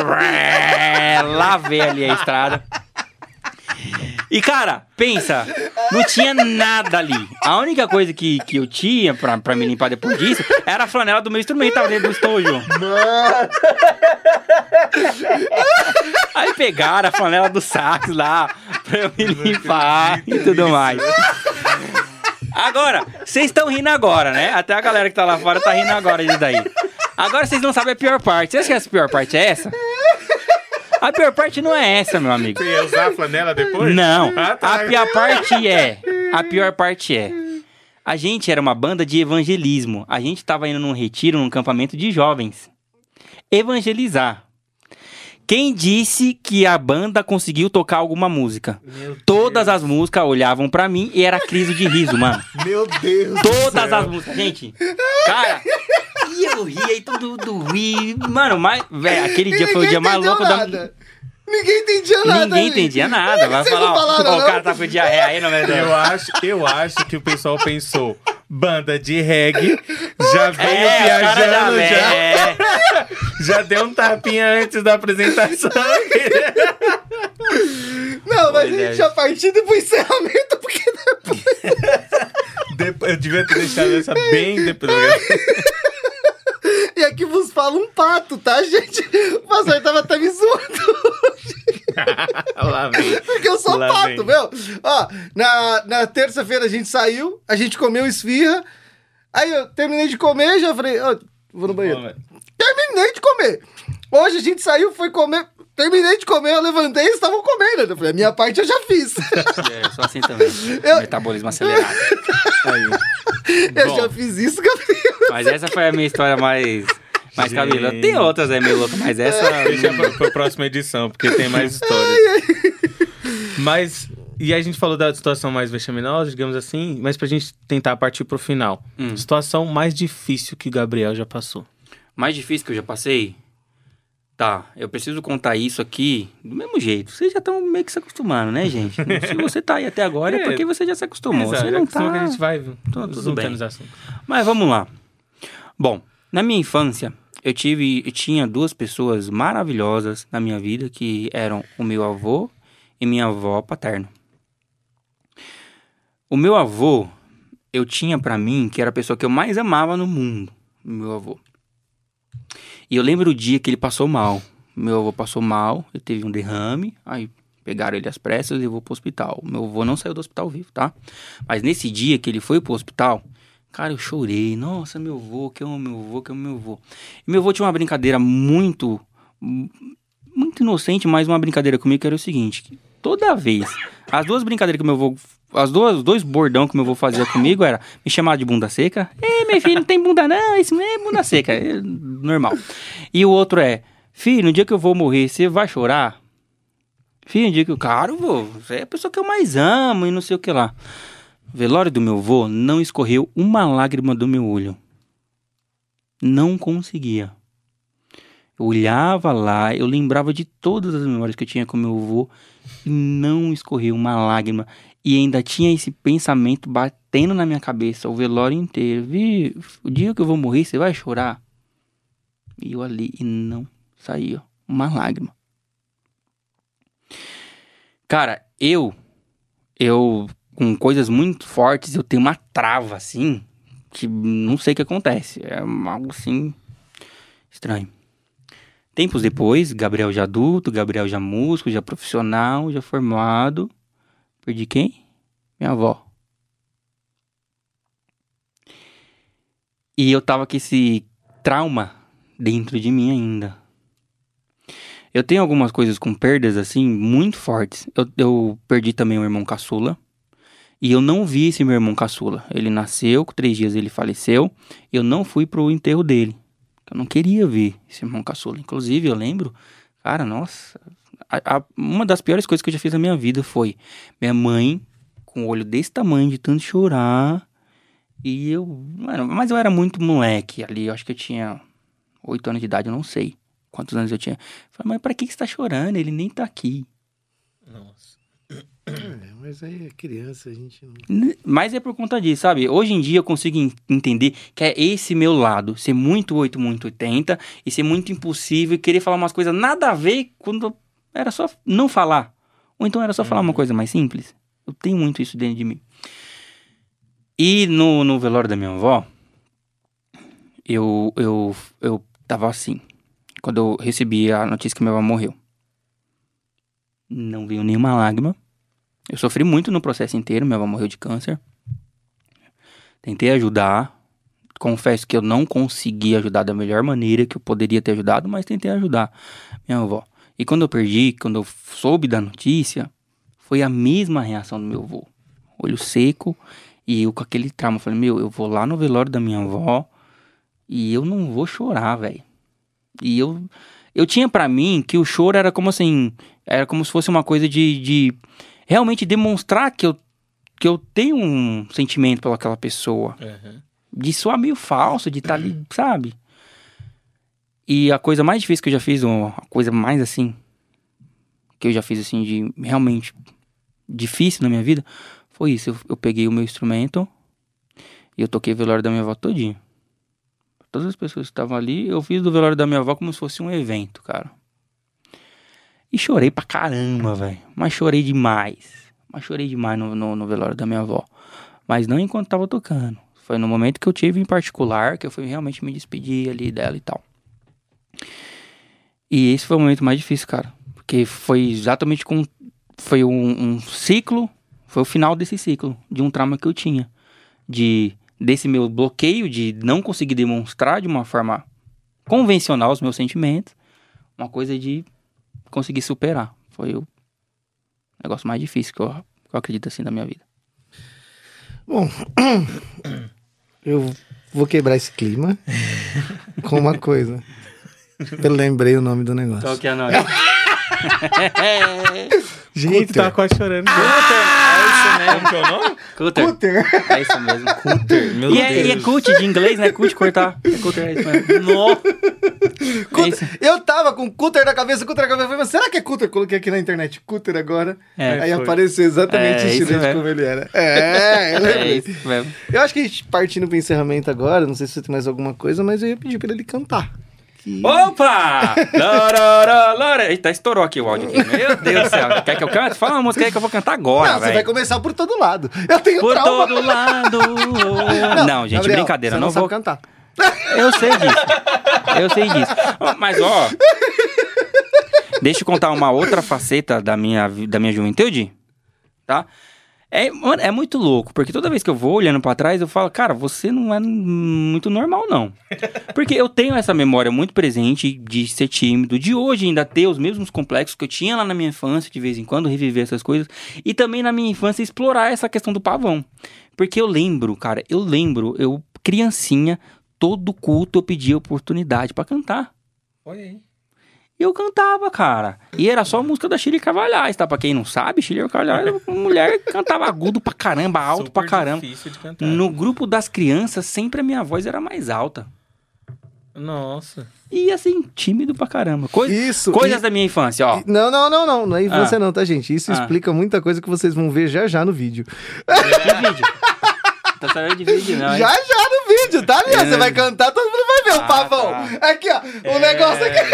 lavei ali a estrada. E, cara, pensa, não tinha nada ali. A única coisa que, que eu tinha pra, pra me limpar depois disso era a flanela do meu instrumento, tava dentro do estojo. Aí pegaram a flanela do sax lá pra eu me limpar e tudo mais. Agora, vocês estão rindo agora, né? Até a galera que tá lá fora tá rindo agora disso daí. Agora vocês não sabem a pior parte. Você acha que essa pior parte é essa? A pior parte não é essa, meu amigo. Você ia usar a flanela depois? Não. Ah, tá. A pior parte é. A pior parte é. A gente era uma banda de evangelismo. A gente tava indo num retiro, num campamento de jovens. Evangelizar. Quem disse que a banda conseguiu tocar alguma música? Todas as músicas olhavam pra mim e era crise de riso, mano. Meu Deus. Todas as músicas, gente. Cara, e eu ria e tudo ri. Mano, mas, velho, aquele dia foi o dia mais louco da. nada. Ninguém entendia nada. Ninguém entendia nada. Vai Vocês falar, falaram, ó, o cara tá com diarreia aí, não é Eu acho, eu acho que o pessoal pensou, banda de reggae, já veio É, o cara já, viajando, já, é. [LAUGHS] já deu um tapinha antes da apresentação. Não, mas Pois a é. gente já partiu pro encerramento, porque Depois- [LAUGHS] eu devia ter deixado essa bem depois. [LAUGHS] E aqui vos fala um pato, tá, gente? O pastor tava até me zoando. [LAUGHS] Porque eu sou Lá pato, vem. meu. Ó, na, na terça-feira a gente saiu, a gente comeu esfirra. Aí eu terminei de comer, já falei, ó, vou no banheiro. Terminei de comer. Hoje a gente saiu, foi comer. Terminei de comer, eu levantei e estavam comendo. Eu falei, a minha parte eu já fiz. É, eu sou assim também. Eu- Metabolismo acelerado. [LAUGHS] Aí. eu Bom. já fiz isso, Gabriel. Mas essa foi a minha história mais. Mais cabelo. Tem outras aí meio louca, mas essa. Deixa pra, pra próxima edição, porque tem mais histórias. Mas E a gente falou da situação mais vexaminosa, digamos assim, mas pra gente tentar partir pro final. Hum. Situação mais difícil que o Gabriel já passou. Mais difícil que eu já passei? Tá, eu preciso contar isso aqui do mesmo jeito. Vocês já estão meio que se acostumando, né, gente? [LAUGHS] Se você tá aí até agora é É. porque você já se acostumou. Exato, Você não tá... que a gente vai tudo bem. os assuntos. Mas vamos lá. Bom, na minha infância, eu tive, tinha duas pessoas maravilhosas na minha vida que eram o meu avô e minha avó paterna. O meu avô, eu tinha pra mim que era a pessoa que eu mais amava no mundo, meu avô. E eu lembro o dia que ele passou mal. Meu avô passou mal, ele teve um derrame, aí pegaram ele às pressas e levou pro hospital. Meu avô não saiu do hospital vivo, tá? Mas nesse dia que ele foi pro hospital, Cara, eu chorei. Nossa, meu avô, que amo meu avô, que amo meu avô. E meu avô tinha uma brincadeira muito. Muito inocente, mas uma brincadeira comigo que era o seguinte: toda vez. As duas brincadeiras que meu avô. As duas, os dois bordão que meu avô fazia comigo era me chamar de bunda seca. Ei, meu filho, não tem bunda não, isso não é bunda seca. É normal. E o outro é: Filho, no dia que eu vou morrer, você vai chorar? Filho, no dia que eu. Cara, vô, você é a pessoa que eu mais amo e não sei o que lá. Velório do meu avô não escorreu uma lágrima do meu olho. Não conseguia. Eu olhava lá, eu lembrava de todas as memórias que eu tinha com meu avô e não escorreu uma lágrima. E ainda tinha esse pensamento batendo na minha cabeça o velório inteiro. Vi, o dia que eu vou morrer, você vai chorar? E eu ali, e não saía uma lágrima. Cara, eu, eu com coisas muito fortes, eu tenho uma trava assim, que não sei o que acontece. É algo assim estranho. Tempos depois, Gabriel já adulto, Gabriel já músico, já profissional, já formado. Perdi quem? Minha avó. E eu tava com esse trauma dentro de mim ainda. Eu tenho algumas coisas com perdas, assim, muito fortes. Eu, eu perdi também o irmão caçula. E eu não vi esse meu irmão caçula. Ele nasceu, com três dias ele faleceu. Eu não fui pro enterro dele. Eu não queria ver esse irmão caçula. Inclusive, eu lembro, cara, nossa. a- a- uma das piores coisas que eu já fiz na minha vida foi minha mãe, com o olho desse tamanho, de tanto chorar. E eu. Mano, mas eu era muito moleque ali. Eu acho que eu tinha oito anos de idade, eu não sei quantos anos eu tinha. Eu Falei, mas pra que que você tá chorando? Ele nem tá aqui. Nossa. É, mas aí é criança, a gente não. N- Mas é por conta disso, sabe? Hoje em dia eu consigo en- entender que é esse meu lado, ser muito 8, muito 80 e ser muito impulsivo e querer falar umas coisas nada a ver quando era só não falar. Ou então era só falar uma coisa mais simples. Eu tenho muito isso dentro de mim. E no, no velório da minha avó, eu, eu, eu tava assim. Quando eu recebi a notícia que minha avó morreu. Não veio nenhuma lágrima. Eu sofri muito no processo inteiro, minha avó morreu de câncer. Tentei ajudar. Confesso que eu não consegui ajudar da melhor maneira que eu poderia ter ajudado, mas tentei ajudar minha avó. E quando eu perdi, quando eu soube da notícia, foi a mesma reação do meu avô. Olho seco e eu com aquele trauma. Falei, meu, eu vou lá no velório da minha avó e eu não vou chorar, velho. E eu, eu tinha pra mim que o choro era como assim, era como se fosse uma coisa de, de realmente demonstrar que eu, que eu tenho um sentimento pelaquela pessoa. De soar meio falso, de estar ali, [CLEARS THROAT] sabe? E a coisa mais difícil que eu já fiz, ou a coisa mais assim, que eu já fiz assim, de realmente difícil na minha vida, foi isso. Eu, eu peguei o meu instrumento e eu toquei o velório da minha avó todinho. Todas as pessoas que estavam ali, eu fiz do velório da minha avó como se fosse um evento, cara. E chorei pra caramba, velho. Mas chorei demais. Mas chorei demais no, no, no velório da minha avó. Mas não enquanto tava tocando. Foi no momento que eu tive em particular, que eu fui realmente me despedir ali dela e tal. E esse foi o momento mais difícil, cara. Porque foi exatamente com. Foi um, um ciclo. Foi o final desse ciclo. De um trauma que eu tinha. De. Desse meu bloqueio de não conseguir demonstrar de uma forma convencional os meus sentimentos. Uma coisa de conseguir superar. Foi o negócio mais difícil que eu, que eu acredito assim na minha vida. Bom, [CLEARS THROAT] eu vou quebrar esse clima [LAUGHS] com uma coisa. Eu lembrei o nome do negócio. Qual que é a nós? [LAUGHS] Gente, Tava quase chorando. Como que é o nome? Cutter. Cutter. É isso mesmo. Cutter. Meu E é, e é Deus. cut de inglês, né? Cut cortar. É cutter, é isso mesmo. Nossa. É. Eu tava com cutter na cabeça, cutter na cabeça. Eu falei, mas será que é cutter? Coloquei aqui na internet, cutter agora. É, Aí foi. apareceu exatamente É, o estilo de mesmo. como ele era. É, eu É isso mesmo. Eu acho que a gente partindo pro encerramento agora, não sei se você tem mais alguma coisa, mas eu ia pedir pra ele cantar. Que... Opa! Lora. Eita, estourou aqui o áudio aqui. Meu Deus do céu. Quer que eu cante? Fala uma música aí que eu vou cantar agora, não, você velho. vai começar por todo lado. Eu tenho Por trauma. todo lado. Não, gente, Gabriel, brincadeira. Não, não, vou. cantar. Eu sei disso. Eu sei disso. Mas, ó. Deixa eu contar uma outra faceta da minha, da minha juventude. Tá? É, mano, é muito louco, porque toda vez que eu vou olhando pra trás, eu falo, cara, você não é muito normal, não. [LAUGHS] Porque eu tenho essa memória muito presente de ser tímido, de hoje ainda ter os mesmos complexos que eu tinha lá na minha infância, de vez em quando, reviver essas coisas, e também na minha infância explorar essa questão do pavão. Porque eu lembro, cara, eu lembro, eu, criancinha, todo culto eu pedia oportunidade pra cantar. Olha aí. E eu cantava, cara. E era só música da Shirley Carvalhais, tá? Pra quem não sabe, Shirley Carvalhais era uma mulher que cantava agudo pra caramba, [LAUGHS] alto Super pra caramba. difícil de cantar. No grupo das crianças, sempre a minha voz era mais alta. Nossa. E assim, tímido pra caramba. Coisa- Isso. coisas e- da minha infância, ó. Não, não, não, não. Não é infância Ah. não, tá, gente? Isso Ah. explica muita coisa que vocês vão ver já já no vídeo. Que vídeo? [LAUGHS] Tá sabendo de vídeo, não, hein? Já já no vídeo, tá, Lia? É. Você vai cantar, todo mundo vai ver Ah, o pavão. Aqui, ó. O negócio aqui.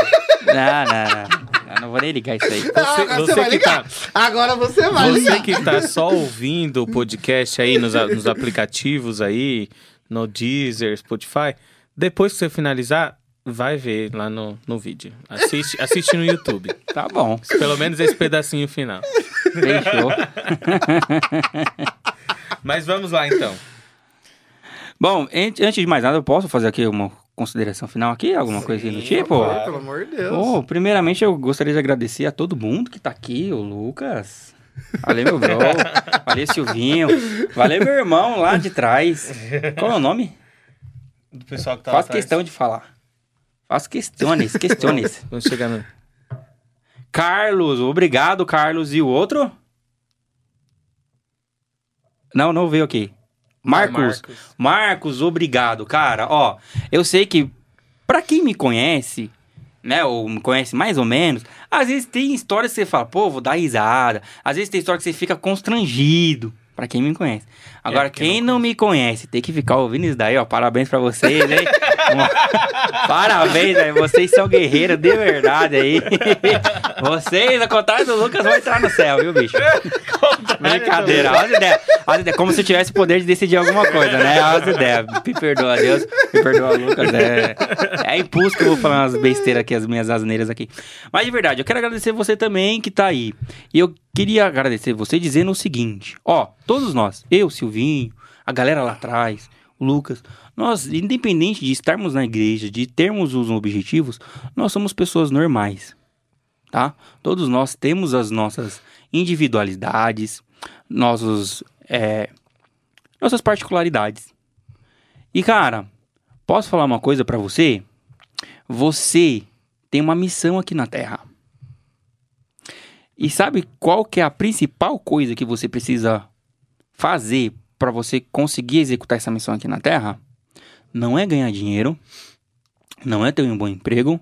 Não, não, não. Eu não vou nem ligar isso aí. Ah, agora você vai que ligar. tá- Agora você vai Você ligar. que tá só ouvindo o podcast aí nos, nos [LAUGHS] aplicativos aí, no Deezer, Spotify, depois que você finalizar, vai ver lá no, no vídeo. Assiste, assiste no YouTube. Tá bom. Pelo menos esse pedacinho final. Fechou. Mas vamos lá então. Bom, an- antes de mais nada, eu posso fazer aqui uma consideração final aqui? Alguma coisa do tipo? claro. Pelo amor de Deus. Oh, primeiramente, eu gostaria de agradecer a todo mundo que tá aqui, o Lucas. Valeu, meu bro. Valeu, Silvinho. Valeu, meu irmão lá de trás. Qual é o nome? Do pessoal que tá Faço questão de falar. Faço questões, questões. [LAUGHS] Vamos chegar no... Carlos, obrigado, Carlos. E o outro? Não, não veio aqui. Marcos. Marcos. Marcos, obrigado, cara. Ó, eu sei que pra quem me conhece, né, ou me conhece mais ou menos, às vezes tem histórias que você fala, pô, vou dar risada. Às vezes tem história que você fica constrangido. Pra quem me conhece. Agora, É, quem quem não não, me conhece, tem que ficar ouvindo isso daí, ó. Parabéns pra vocês, hein? [LAUGHS] Parabéns, aí. Vocês são guerreiros de verdade aí. [LAUGHS] Vocês, ao contrário do Lucas, vão entrar no céu, viu, bicho? [LAUGHS] Brincadeira, olha as ideias. As ideias. Como se eu tivesse o poder de decidir alguma coisa, né? Olha as ideias. Me perdoa, Deus. Me perdoa, Lucas. É, é impulso que eu vou falar umas besteiras aqui, as minhas asneiras aqui. Mas de verdade, eu quero agradecer você também que tá aí. E eu queria agradecer você dizendo o seguinte: ó, todos nós, eu, Silvinho, a galera lá atrás, o Lucas, nós, independente de estarmos na igreja, de termos os objetivos, nós somos pessoas normais tá? Todos nós temos as nossas individualidades, nossos, é, nossas particularidades. E cara, posso falar uma coisa pra você? Você tem uma missão aqui na Terra. E sabe qual que é a principal coisa que você precisa fazer para você conseguir executar essa missão aqui na Terra? Não é ganhar dinheiro, não é ter um bom emprego,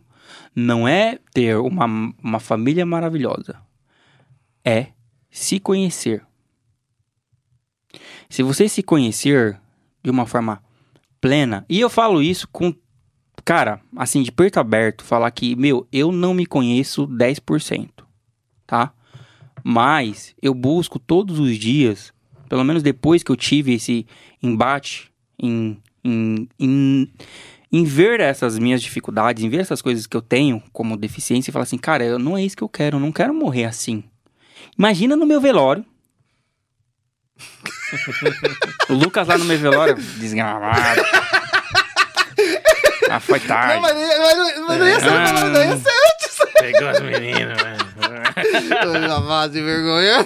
não é ter uma, uma família maravilhosa. É se conhecer. Se você se conhecer de uma forma plena, e eu falo isso com, cara, assim, de perto aberto, falar que, meu, eu não me conheço 10%, tá? Mas eu busco todos os dias, pelo menos depois que eu tive esse embate em, em, em em ver essas minhas dificuldades, em ver essas coisas que eu tenho como deficiência e falar assim, cara, não é isso que eu quero, eu não quero morrer assim. Imagina no meu velório. [LAUGHS] o Lucas lá no meu velório, desgramado. ah, foi tarde. Não, mas, mas, mas não ia ser, Ah. não, não ia ser antes. Pegou as meninas, velho. Lavado de vergonha.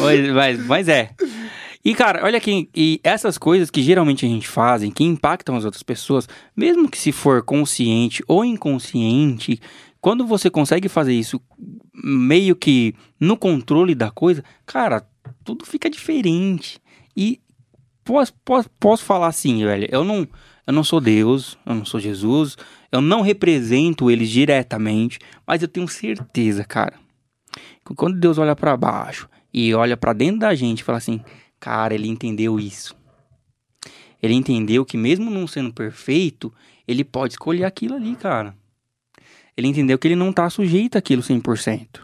Mas, mas, mas é. E, cara, olha aqui, e essas coisas que geralmente a gente faz, que impactam as outras pessoas, mesmo que se for consciente ou inconsciente, quando você consegue fazer isso meio que no controle da coisa, cara, tudo fica diferente. E posso, posso, posso falar assim, velho, eu não, eu não sou Deus, eu não sou Jesus, eu não represento eles diretamente, mas eu tenho certeza, cara, que quando Deus olha pra baixo e olha pra dentro da gente e fala assim, cara, ele entendeu isso. Ele entendeu que mesmo não sendo perfeito, ele pode escolher aquilo ali, cara. Ele entendeu que ele não tá sujeito àquilo 100%.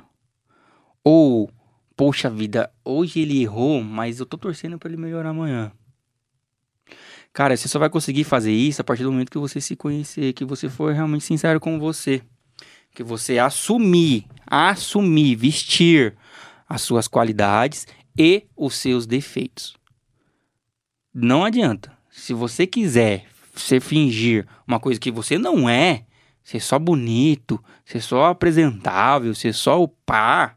Ou, poxa vida, hoje ele errou, mas eu tô torcendo pra ele melhorar amanhã. Cara, você só vai conseguir fazer isso a partir do momento que você se conhecer, que você for realmente sincero com você. Que você assumir, assumir, vestir as suas qualidades e os seus defeitos. Não adianta. Se você quiser você fingir uma coisa que você não é, ser só bonito, ser só apresentável, ser só o pá,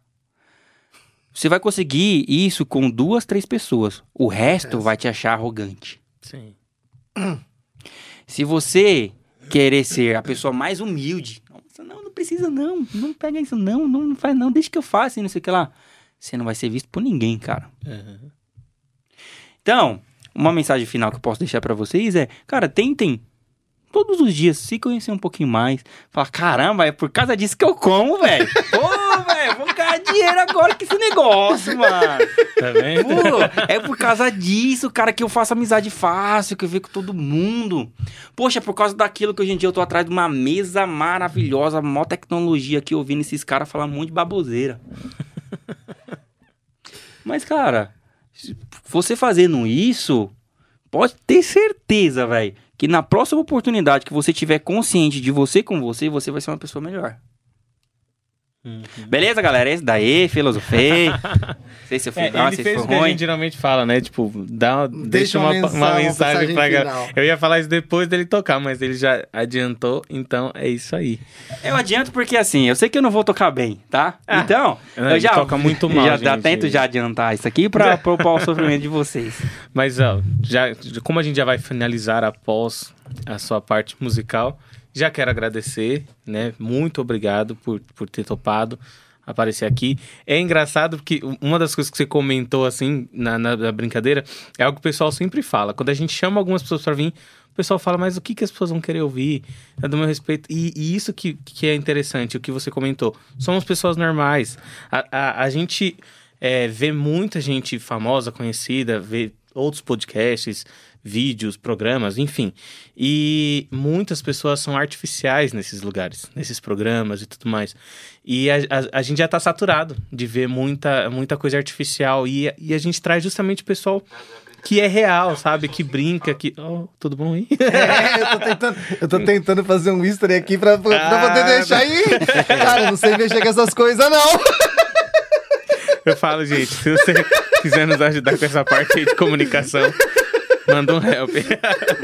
você vai conseguir isso com duas, três pessoas. O resto vai te achar arrogante. Sim. [CLEARS THROAT] Se você querer ser a pessoa mais humilde, não, não precisa não, não pega isso não, não, não faz não, deixa que eu faça e não sei o que lá. Você não vai ser visto por ninguém, cara. Então, uma mensagem final que eu posso deixar pra vocês é, cara, tentem todos os dias se conhecer um pouquinho mais. Falar, caramba, é por causa disso que eu como, velho. [LAUGHS] Pô, velho, vou ganhar dinheiro agora com esse negócio, mano. Tá vendo? Pô, é por causa disso, cara, que eu faço amizade fácil, que eu vejo com todo mundo. Poxa, é por causa daquilo que hoje em dia eu tô atrás de uma mesa maravilhosa, mó tecnologia aqui, ouvindo esses caras falar um monte de baboseira. Mas, cara, você fazendo isso, pode ter certeza, velho, que na próxima oportunidade que você tiver consciente de você com você, você vai ser uma pessoa melhor. Beleza, galera? Esse daí, filosofei. [LAUGHS] não sei se eu fui É, bom, ele se fez foi o que a ruim. gente geralmente fala, né? Tipo, dá, deixa, uma, uma uma, mensagem, uma mensagem pra galera. Eu ia falar isso depois dele tocar, mas ele já adiantou, então é isso aí. Eu adianto porque assim, eu sei que eu não vou tocar bem, tá? então, Não, eu ele já toca muito mal, já dá- gente. tento já adiantar isso aqui pra poupar o sofrimento de vocês. [LAUGHS] Mas, ó, já, como a gente já vai finalizar após a sua parte musical, já quero agradecer, né? Muito obrigado por, por ter topado aparecer aqui. É engraçado porque uma das coisas que você comentou, assim, na, na- na brincadeira, é algo que o pessoal sempre fala. Quando a gente chama algumas pessoas pra vir, o pessoal fala, mas o que, que as pessoas vão querer ouvir? É do meu respeito. E, e isso que, que é interessante, o que você comentou. Somos pessoas normais. A, a, a gente é, vê muita gente famosa, conhecida, vê outros podcasts, vídeos, programas, enfim. E muitas pessoas são artificiais nesses lugares, nesses programas e tudo mais. E a, a, a gente já tá saturado de ver muita, muita coisa artificial. E, e a gente traz justamente o pessoal que é real, sabe? Que brinca, que. Oh, tudo bom aí? [LAUGHS] É, eu tô tentando, eu tô tentando fazer um history aqui pra, pra, pra poder Ah, deixar aí. Cara, não sei mexer com essas coisas, não. Eu falo, gente, se você quiser nos ajudar com essa parte aí de comunicação, manda um help.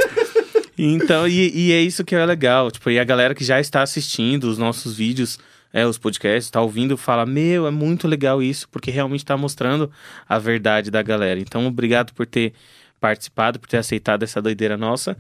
[LAUGHS] então, e, e é isso que é legal. Tipo, e a galera que já está assistindo os nossos vídeos, é, os podcasts, tá ouvindo, fala: Meu, é muito legal isso, porque realmente tá mostrando a verdade da galera. Então, obrigado por ter participado, por ter aceitado essa doideira nossa.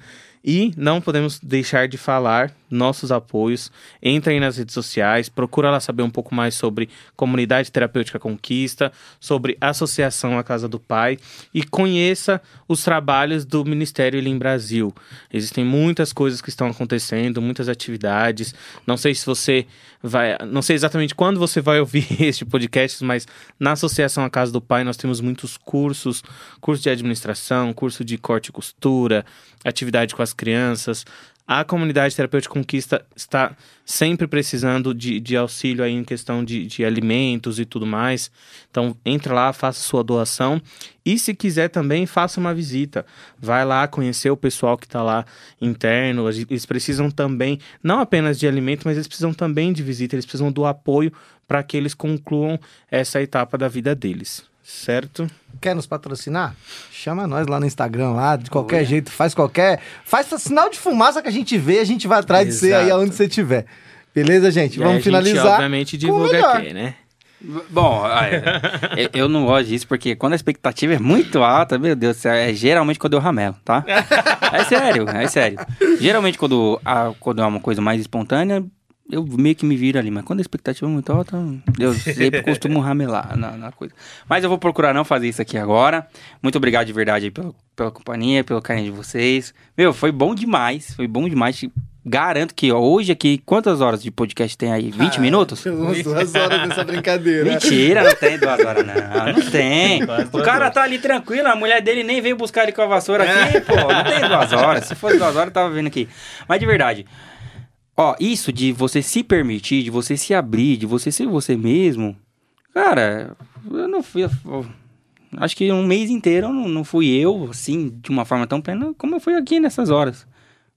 E não podemos deixar de falar nossos apoios. Entra aí nas redes sociais, procura lá saber um pouco mais sobre Comunidade Terapêutica Conquista, sobre Associação A Casa do Pai e conheça os trabalhos do Ministério Elim Brasil. Existem muitas coisas que estão acontecendo, muitas atividades. Não sei se você vai, não sei exatamente quando você vai ouvir [LAUGHS] este podcast, mas na Associação A Casa do Pai nós temos muitos cursos, curso de administração, curso de corte e costura, atividade com as crianças. A comunidade terapêutica Conquista está sempre precisando de, de auxílio aí em questão de, de alimentos e tudo mais. Então, entra lá, faça sua doação. E se quiser também, faça uma visita. Vai lá conhecer o pessoal que está lá interno. Eles precisam também, não apenas de alimento, mas eles precisam também de visita. Eles precisam do apoio para que eles concluam essa etapa da vida deles. Certo? Quer nos patrocinar? Chama nós lá no Instagram, lá, de qualquer jeito, faz qualquer. Faz sinal de fumaça que a gente vê, a gente vai atrás de você aí Exato. aonde você estiver. Beleza, gente? E aí a Vamos gente, finalizar. obviamente, com o divulga melhor. aqui, né? Bom, é, [LAUGHS] eu- eu não gosto disso porque quando a expectativa é muito alta, meu Deus do céu, é geralmente quando eu ramelo, tá? [LAUGHS] É sério, é sério. Geralmente quando, a- quando é uma coisa mais espontânea, eu meio que me viro ali, mas quando a expectativa é muito alta, eu sempre [LAUGHS] costumo ramelar na, na coisa. Mas eu vou procurar não fazer isso aqui agora. Muito obrigado de verdade aí pela, pela companhia, pelo carinho de vocês. Meu, foi bom demais, foi bom demais. Garanto que ó, hoje aqui, quantas horas de podcast tem aí? 20 minutos? Umas duas horas nessa brincadeira. Mentira, não tem duas horas, não. Não tem. Quase O cara horas. tá ali tranquilo, a mulher dele nem veio buscar ele com a vassoura aqui, [LAUGHS] pô. Não tem duas horas. Se fosse duas horas, eu tava vendo aqui. Mas de verdade, ó, isso de você se permitir, de você se abrir, de você ser você mesmo, cara, eu não fui. eu- acho que um mês inteiro eu não, não fui eu, assim, de uma forma tão plena como eu fui aqui nessas horas.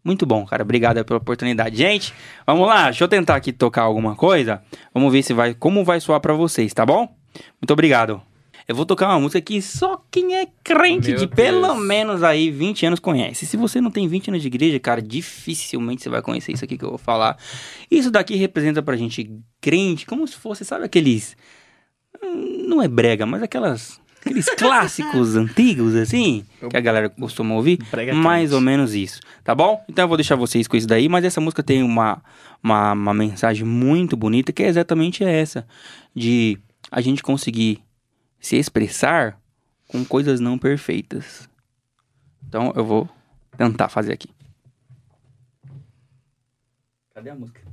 Muito bom, cara. Obrigado pela oportunidade. Gente, vamos lá. Deixa eu tentar aqui tocar alguma coisa. Vamos ver se vai, como vai soar pra vocês, tá bom? Muito obrigado. Eu vou tocar uma música que só quem é crente Meu de pelo Deus. menos aí 20 anos conhece. Se você não tem 20 anos de igreja, cara, dificilmente você vai conhecer isso aqui que eu vou falar. Isso daqui representa pra gente crente, como se fosse, sabe aqueles não é brega, mas aquelas aqueles [LAUGHS] clássicos antigos assim, que a galera costuma ouvir, mais ou menos isso, tá bom? Então eu vou deixar vocês com isso daí, mas essa música tem uma, uma, uma mensagem muito bonita que é exatamente essa, de a gente conseguir se expressar com coisas não perfeitas. Então eu vou tentar fazer aqui. Cadê a música?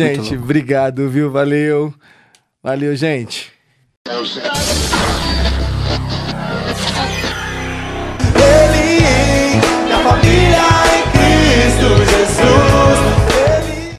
gente. Obrigado, viu? Valeu. Valeu, gente. Ele, da família em Cristo Jesus.